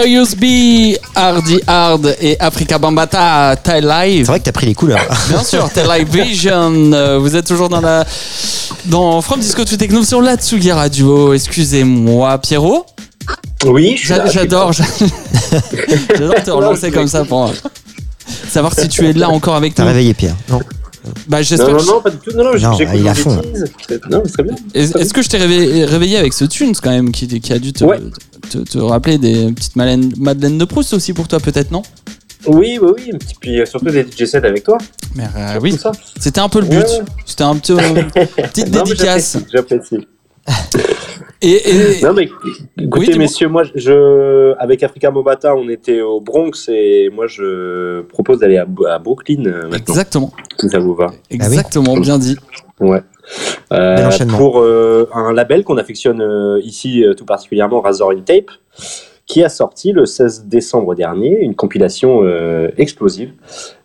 Notorious B, Hardy Hard et Africa Bambata, Thai Live. C'est vrai que t'as pris les couleurs. Bien sûr, Thai Live Vision. Euh, Vous êtes toujours dans la dans From Disco to Techno sur la Tsugi Radio. Excusez-moi, Pierrot. Oui, J'adore, j'adore te relancer comme ça pour savoir si tu es là encore avec T'as nous. réveillé Pierre. Non? Bah, Non, non, non, pas du tout. Non, non, Non, il des fond. Non, mais c'est très bien. Est- Est-ce que je t'ai réveillé, réveillé avec ce tunes quand même qui, qui a dû te, Ouais. te, te rappeler des petites Madeleine, Madeleine de Proust aussi pour toi peut-être non? Oui, oui, oui. Et puis euh, surtout des DJ sets avec toi. Mais euh, oui, c'était un peu le but. Ouais, ouais. C'était un petit euh, petite dédicace. J'apprécie. Et, et- Non, mais écoutez, messieurs, moi, je, avec Africa Mobata, on était au Bronx et moi, je propose d'aller à, à Brooklyn euh, maintenant. exactement, Si ça vous va. exactement, bien dit. Ouais. Euh, pour euh, un label qu'on affectionne euh, ici euh, tout particulièrement, Razor in Tape, qui a sorti le 16 décembre dernier une compilation euh, explosive,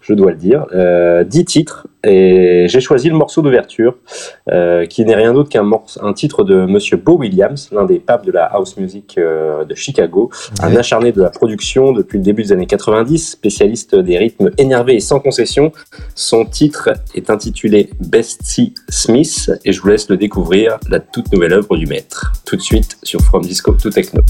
je dois le dire, euh, 10 titres, et j'ai choisi le morceau d'ouverture, euh, qui n'est rien d'autre qu'un un titre de Monsieur Bo Williams, l'un des papes de la house music euh, de Chicago, un acharné de la production depuis le début des années 90, spécialiste des rythmes énervés et sans concession. Son titre est intitulé Bestie Smith et je vous laisse le découvrir, la toute nouvelle œuvre du maître. Tout de suite sur From Disco to Techno.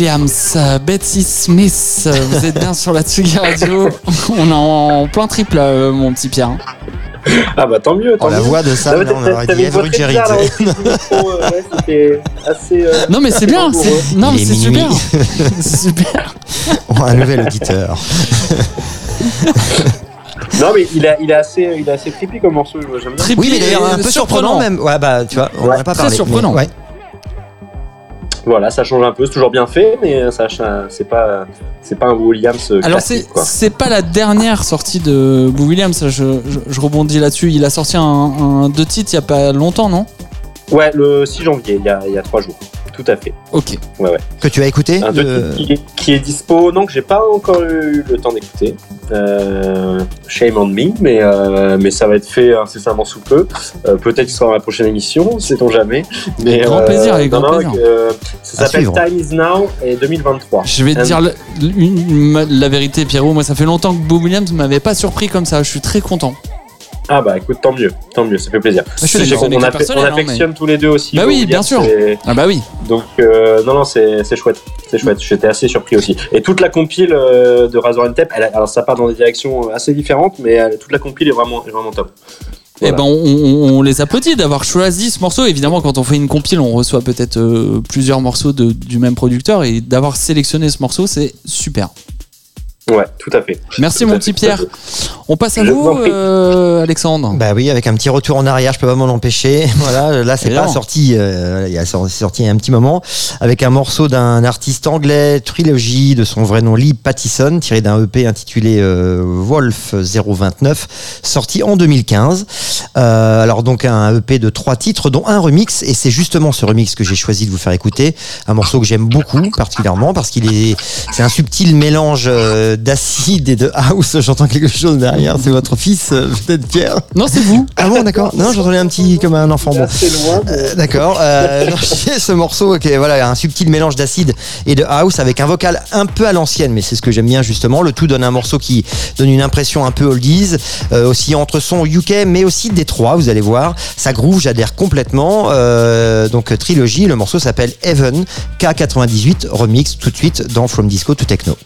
Williams, Betsy Smith, vous êtes bien sur la Tsugi Radio. On est en plein triple, euh, mon petit Pierre. Ah bah tant mieux. Tant Oh, la mieux. voix de là, on aurait dit très du micro, euh, euh, Non mais c'est bien, non mais est c'est super. C'est super. Oh, un nouvel auditeur. Non mais il a, il est assez, il est assez creepy comme morceau. J'aime bien. Trippy Oui, mais d'ailleurs, un peu surprenant même. Ouais, bah, tu vois, on en Ouais, a pas très parlé. surprenant. mais- ouais. Voilà, ça change un peu. C'est toujours bien fait, mais ça, c'est pas, c'est pas un Williams. euh, Alors c'est pas la dernière sortie de Boo Williams, je, je, je rebondis là-dessus. Il a sorti un, un deux titres il y a pas longtemps, non? Ouais, le 6 janvier, il y a, il y a 3 jours. Tout à fait. Ok. Que tu as écouté Un deux titres qui, est, qui est dispo, non, que j'ai pas encore eu le temps d'écouter. Euh, shame on me, mais, euh, mais ça va être fait incessamment sous peu. Euh, Peut-être qu'il sera dans la prochaine émission, sait-on jamais. Mais, Grand plaisir, avec grand plaisir. euh, ça s'appelle. Time is Now et 2023. Je vais te Euh, dire le- une- la vérité, Pierrot. Moi, ça fait longtemps que Boo Williams m'avait pas surpris comme ça. Je suis très content. Ah bah écoute, tant mieux, tant mieux, ça fait plaisir. je suis personnel, on hein, affectionne tous les deux aussi. Bah oui, bien sûr. Ah bah oui. Donc euh, non non c'est chouette, c'est chouette. J'étais assez surpris aussi. Et toute la compile euh, de Razor and Tape, elle alors ça part dans des directions assez différentes, mais euh, toute la compile est vraiment est vraiment top. Eh Voilà. ben, on, on- on les applaudit d'avoir choisi ce morceau. Évidemment, quand on fait une compile, on reçoit peut-être euh, plusieurs morceaux de- du même producteur et d'avoir sélectionné ce morceau, c'est super. Ouais, tout à fait. Merci Tout mon petit fait, Pierre. On passe à Je vous, euh, Alexandre. Bah oui, avec un petit retour en arrière, je peux pas m'en empêcher. Voilà, là c'est pas sorti, euh, il y a sorti sorti il y a un petit moment, avec un morceau d'un artiste anglais, Trilogy, de son vrai nom Lee Pattison, tiré d'un EP intitulé euh, Wolf 029, sorti en 2015. Euh, alors donc un EP de trois titres, dont un remix, et c'est justement ce remix que j'ai choisi de vous faire écouter, un morceau que j'aime beaucoup particulièrement parce qu'il est, c'est un subtil mélange euh, d'acide et de house. J'entends quelque chose derrière, c'est votre fils, euh, peut-être Pierre. Non, c'est vous. Ah bon, d'accord. Non, j'entendais un petit comme un enfant. C'est Bon. assez loin. mais- Euh, D'accord. Euh, ce morceau, ok, voilà, un subtil mélange d'acide et de house avec un vocal un peu à l'ancienne, mais c'est ce que j'aime bien justement. Le tout donne un morceau qui donne une impression un peu oldies, euh, aussi entre son UK, mais aussi Détroit. Vous allez voir, ça groove, j'adhère complètement. Euh, donc trilogie, le morceau s'appelle Heaven K98 remix tout de suite dans From Disco to Techno.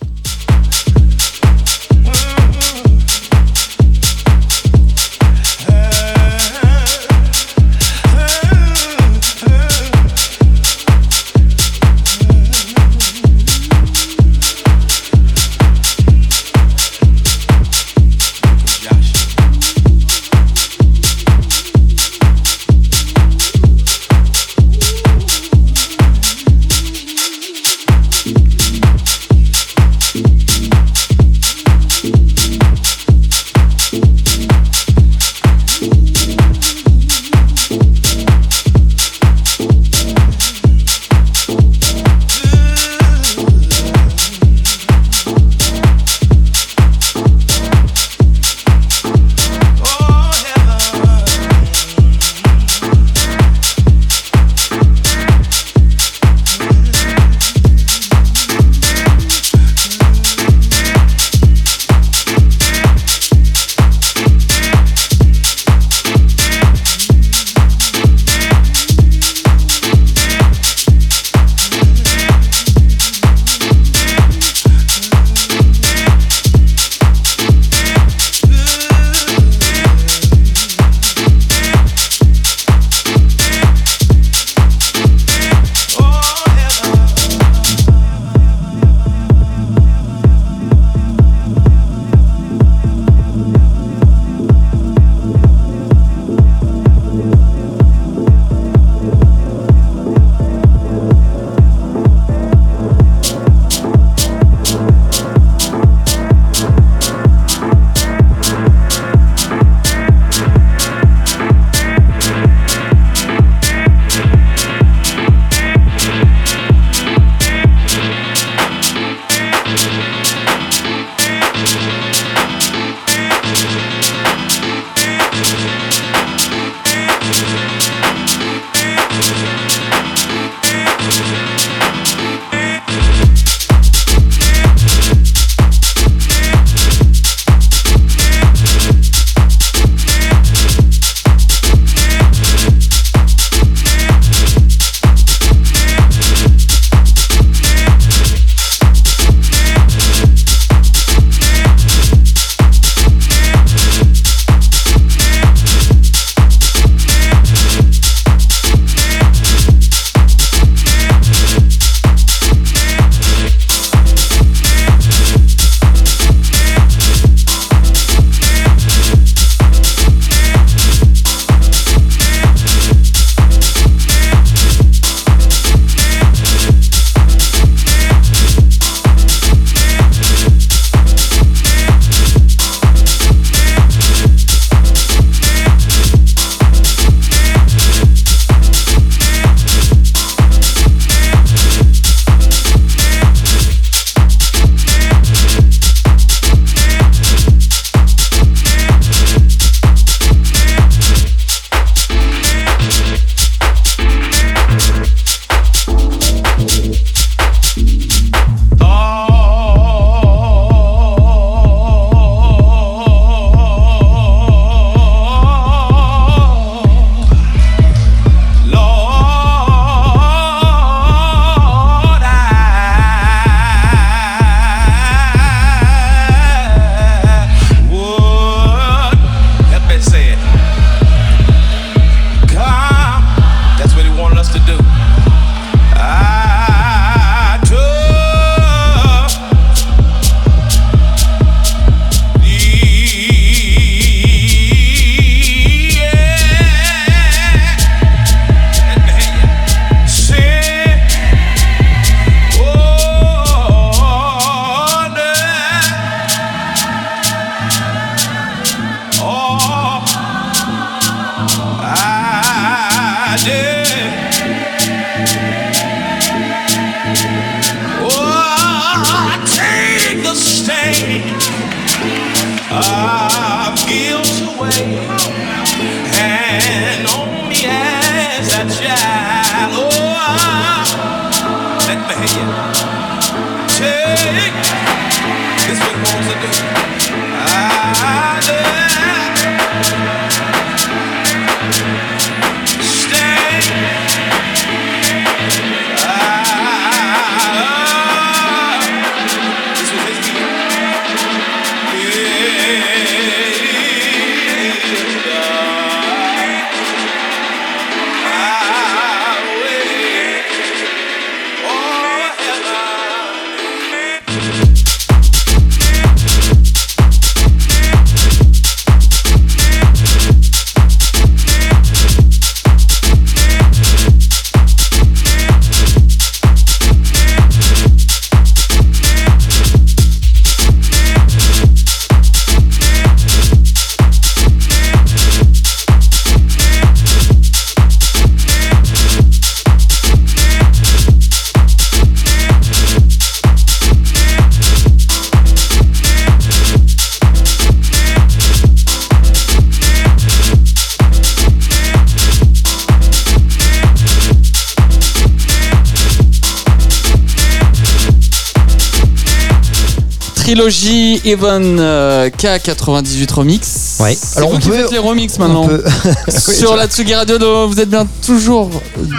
Trilogy Even euh, K98 Remix. Ouais. Alors, vous on qui peut- faites les remix maintenant. Sur la Tsugi Radio, vous êtes bien toujours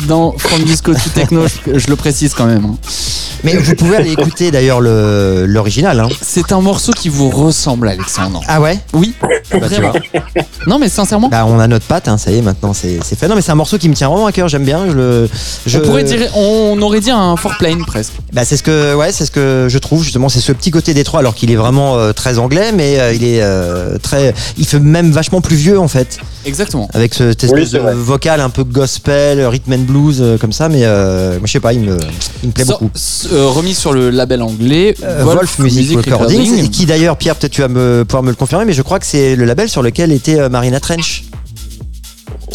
dans From Disco to Techno, je, je le précise quand même. Mais vous pouvez aller écouter d'ailleurs le- l'original. Hein. C'est un morceau qui vous ressemble, Alexandre. Ah ouais? Oui, Bah, tu vraiment. vois. Non, mais sincèrement, Bah, on a notre patte, hein, ça y est, maintenant c'est c'est fait. Non, mais c'est un morceau qui me tient vraiment à cœur, j'aime bien. Je, le- je... on pourrait dire, on aurait dit un four plane presque. Bah, c'est ce que, ouais, c'est ce que je trouve justement. C'est ce petit côté Détroit, alors qu'il est vraiment euh, très anglais, mais euh, il est euh, très, il fait même vachement plus vieux en fait, Exactement. avec ce cette Oui, espèce de vrai. vocal un peu gospel, rhythm and blues euh, comme ça. Mais euh, moi, je sais pas, il me, il me plaît So- beaucoup. euh, remis sur le label anglais Euh, Wolf, Music, Recordings, qui d'ailleurs, Pierre, peut-être tu vas me, pouvoir me le confirmer, mais je crois que c'est le label sur lequel était euh, Marina Trench.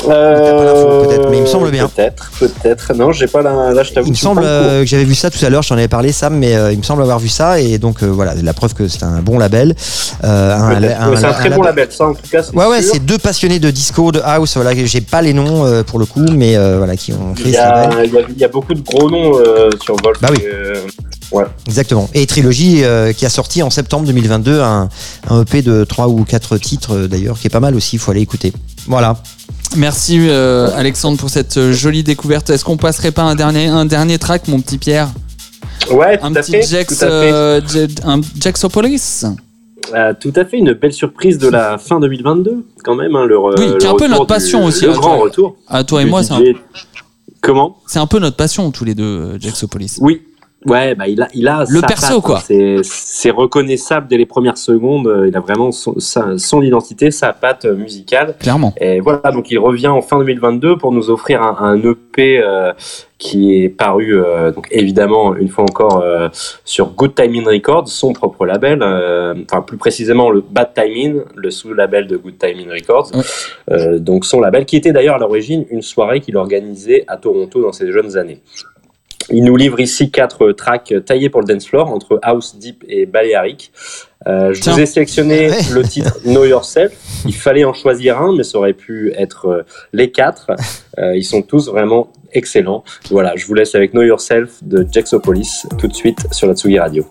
Euh, peut-être, mais il me semble bien. Peut-être, peut-être. Non, j'ai pas la. Là, je t'avoue. Il me semble euh, que j'avais vu ça tout à l'heure, j'en avais parlé Sam, mais euh, il me semble avoir vu ça et donc voilà, la preuve que c'est un bon label. Un, Ouais, c'est un un très bon label, ça en tout cas. Ouais ouais, c'est deux passionnés de disco, de house, voilà, j'ai pas les noms pour le coup, mais voilà, qui ont Il créé ce label. il, y a, il y a beaucoup de gros noms sur Wolf. Bah oui. Euh, Exactement. Et Trilogy euh, qui a sorti en septembre 2022 un, un EP de trois ou quatre titres euh, d'ailleurs, qui est pas mal aussi, il faut aller écouter. Voilà. Merci euh, Alexandre pour cette euh, jolie découverte. Est-ce qu'on passerait pas un dernier, un dernier track, mon petit Pierre ouais, tout Un à petit fait. Jax, tout, à fait. euh, un Jaxopolis Euh, tout à fait, une belle surprise de la fin 2022, quand même. Hein, le, Oui, le qui est un peu notre du- passion aussi, Le grand toi. retour. À toi et moi, c'est un. Comment? C'est un peu notre passion tous les deux, Jaxopolis. Oui. Ouais, bah il a, il a Le sa perso, patte, quoi. hein. C'est, c'est reconnaissable dès les premières secondes. euh, Il a vraiment son, sa- son identité, sa patte euh, musicale. Clairement. Et voilà, donc il revient en fin 2022 pour nous offrir un, un EP euh, qui est paru, euh, donc évidemment, une fois encore, euh, sur Good Timing Records, son propre label, euh, enfin plus précisément le Bad Timing, le sous-label de Good Timing Records. Ouais. Euh, donc son label, qui était d'ailleurs à l'origine une soirée qu'il organisait à Toronto dans ses jeunes années. Il nous livre ici quatre tracks taillés pour le dance floor entre house, deep et balearic. Euh, je Tiens. vous ai sélectionné Ouais. le titre Know Yourself. Il fallait en choisir un, mais ça aurait pu être euh, les quatre. Euh, ils sont tous vraiment excellents. Voilà, je vous laisse avec Know Yourself de Jaxopolis tout de suite sur la Tsugi Radio.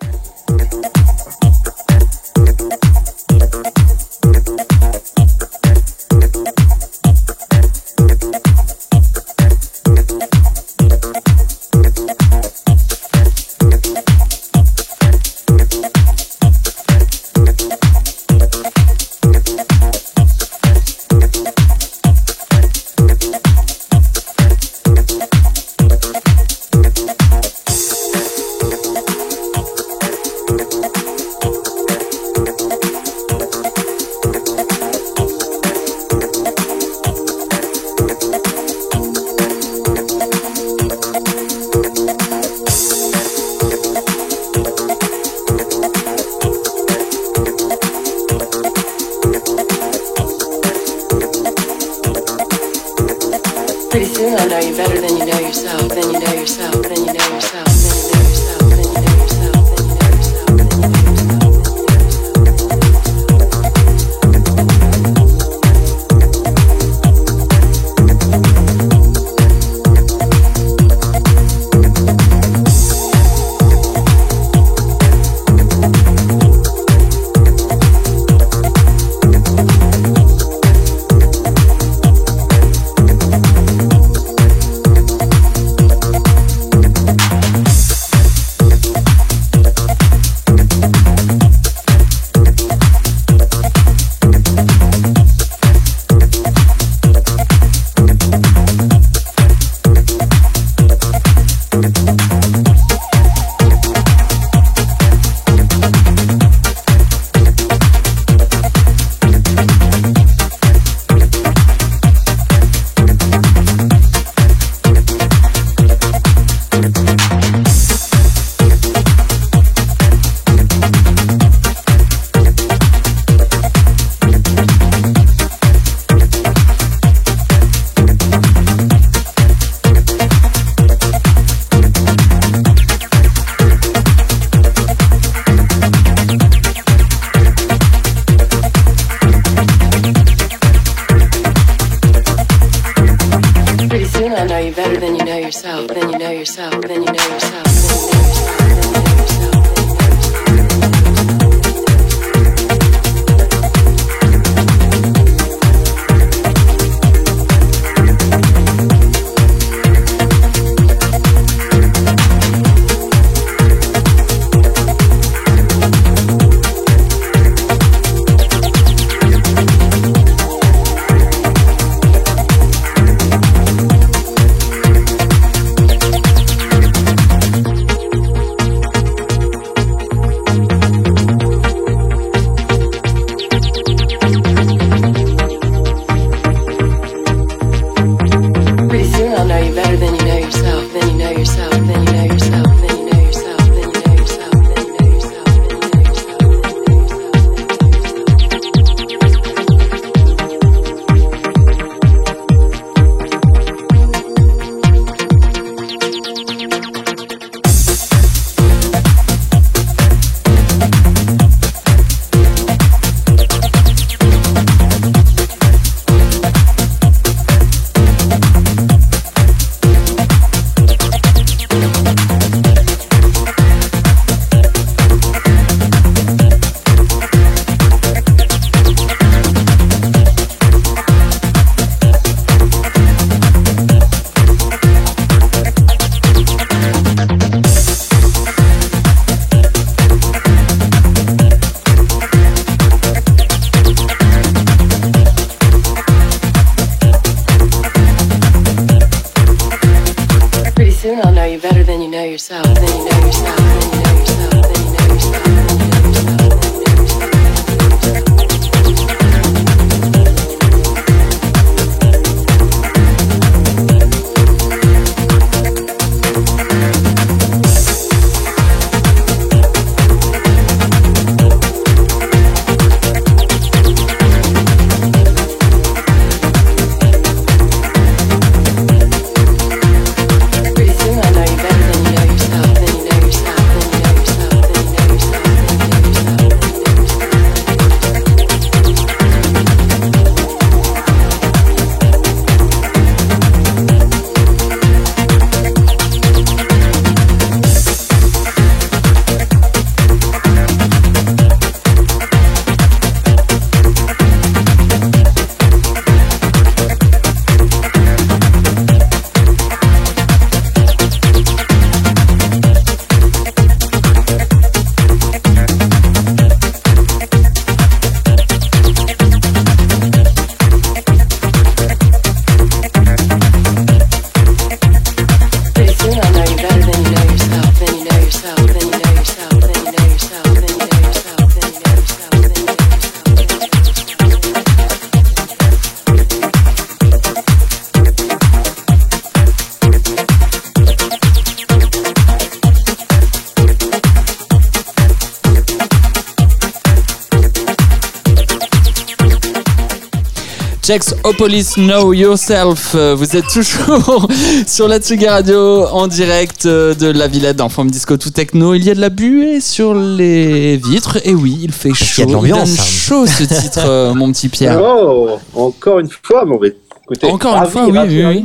Checks Opolis Know Yourself. Euh, Vous êtes toujours sur la Tsugi Radio en direct euh, de la Villette dans Forme Disco tout techno. Il y a de la buée sur les vitres. Et oui, il fait qu'il y a chaud. de Il l'ambiance, donne hein. chaud ce titre, euh, mon petit Pierre. Oh, encore une fois, bon, mais écoutez, Encore une ravi, fois, oui, ravi, oui.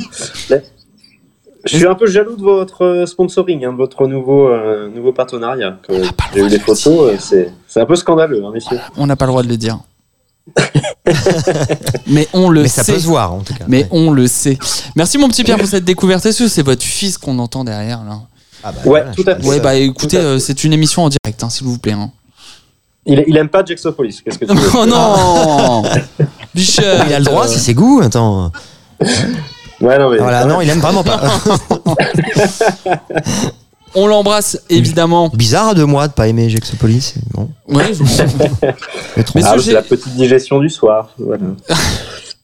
Je suis un peu jaloux de votre sponsoring, hein, de votre nouveau, euh, nouveau partenariat. J'ai eu de des le photos, c'est c'est un peu scandaleux, hein, messieurs. On n'a pas le droit de le dire. Mais on le Mais ça sait. peut se voir en tout cas. Mais on le sait. Merci mon petit Pierre pour cette découverte. Est-ce que c'est votre fils qu'on entend derrière là? Ah bah, Ouais, voilà, tout à fait. Ouais, bah écoutez, euh, c'est une émission en direct, hein, s'il vous plaît. hein. Il, il aime pas Jaxopolis, qu'est-ce que tu veux Oh non Bichette Il a le droit, c'est ses goûts. Attends. Ouais, non, mais. Voilà, non, il aime vraiment pas. On l'embrasse évidemment. Bizarre à deux mois de pas aimer Jexopolis. Bon, Ouais, Ah, ce c'est j'ai- la petite digestion du soir. Voilà.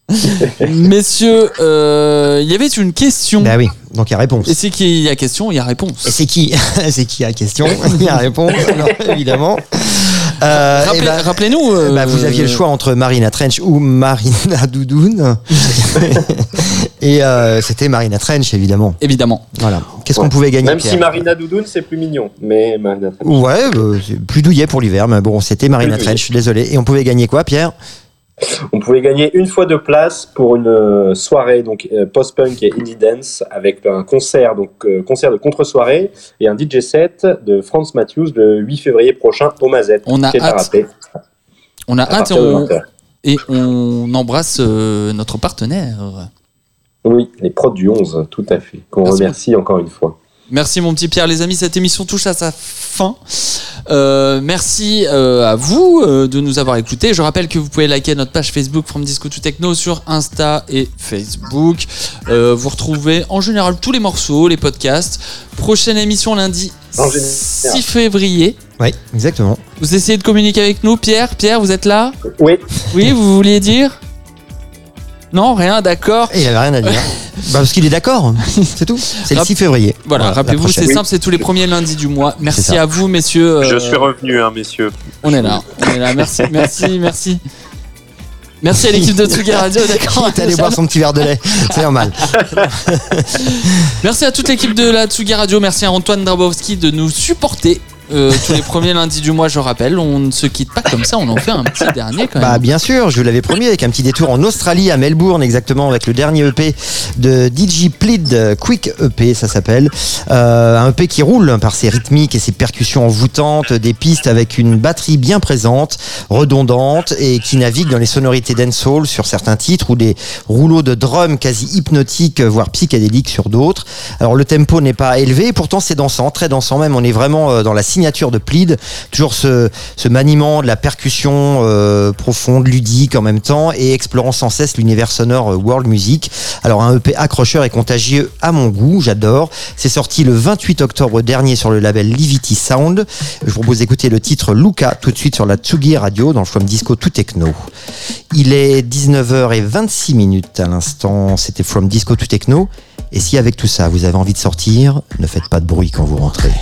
Messieurs, euh, il y avait une question. Bah oui, donc il y a réponse. Et c'est qu'il y a question, il y a Et réponse. c'est qui C'est qui la question Il y a réponse, alors, évidemment. Euh, Rappelez- eh ben, Rappelez-nous. euh, bah, vous aviez le choix entre Marina Trench ou Marina Doudoune. Et euh, c'était Marina Trench, évidemment. Évidemment. Voilà. Qu'est-ce qu'on pouvait gagner Même si Marina Doudoune, c'est plus mignon. Mais Marina Trench. Ouais, c'est plus douillet pour l'hiver, mais bon, c'était Marina Plus Trench, je suis désolé. Et on pouvait gagner quoi, Pierre? On pouvait gagner une fois de place pour une euh, soirée donc euh, post-punk et indie dance avec un concert donc euh, concert de contre-soirée et un DJ set de Franz Matthews le 8 février prochain au Mazette. On a qui est à hâte. On a hâte et on, 20h. et on embrasse euh, notre partenaire. Oui, les prods du 11, tout à fait. Qu'on Merci. remercie encore une fois. Merci mon petit Pierre, les amis, cette émission touche à sa fin. Euh, merci euh, à vous euh, de nous avoir écoutés. Je rappelle que vous pouvez liker notre page Facebook From Disco to Techno sur Insta et Facebook. Euh, vous retrouvez en général tous les morceaux, les podcasts. Prochaine émission lundi En général. 6 février. Oui, exactement. Vous essayez de communiquer avec nous, Pierre? Pierre, vous êtes là? Oui, Oui, vous vouliez dire? Non, rien, d'accord. Il avait rien à dire. Bah, parce qu'il est d'accord, c'est tout. C'est le Rap- 6 février. Voilà, rappelez-vous, c'est simple, c'est tous les premiers lundis du mois. Merci à vous, messieurs. Je euh, suis revenu, hein, messieurs. On est là, on est là. Merci, merci, merci. Merci à l'équipe de Tsugi Radio, d'accord. T'es allé boire son petit verre de lait, c'est normal. Merci à toute l'équipe de la Tsugi Radio. Merci à Antoine Drabowski de nous supporter. Euh, tous les premiers lundis du mois, je rappelle, on ne se quitte pas comme ça, on en fait un petit dernier quand même. Bah bien sûr, je vous l'avais promis avec un petit détour en Australie, à Melbourne exactement, avec le dernier EP de DJ Plead, Quick EP ça s'appelle. Euh, un EP qui roule par ses rythmiques et ses percussions envoûtantes, des pistes avec une batterie bien présente, redondante et qui navigue dans les sonorités dancehall sur certains titres ou des rouleaux de drums quasi hypnotiques, voire psychédéliques sur d'autres. Alors le tempo n'est pas élevé, pourtant c'est dansant, très dansant même. On est vraiment euh, dans la signature de Plead, toujours ce, ce maniement de la percussion euh, profonde, ludique en même temps et explorant sans cesse l'univers sonore euh, world music. Alors un EP accrocheur et contagieux à mon goût, j'adore. C'est sorti le 28 octobre dernier sur le label Livity Sound. Je vous propose d'écouter le titre Luca tout de suite sur la Tsugi Radio dans From Disco Tout Techno. Il est 19h26 minutes à l'instant, c'était From Disco to Techno. Et si avec tout ça vous avez envie de sortir, ne faites pas de bruit quand vous rentrez.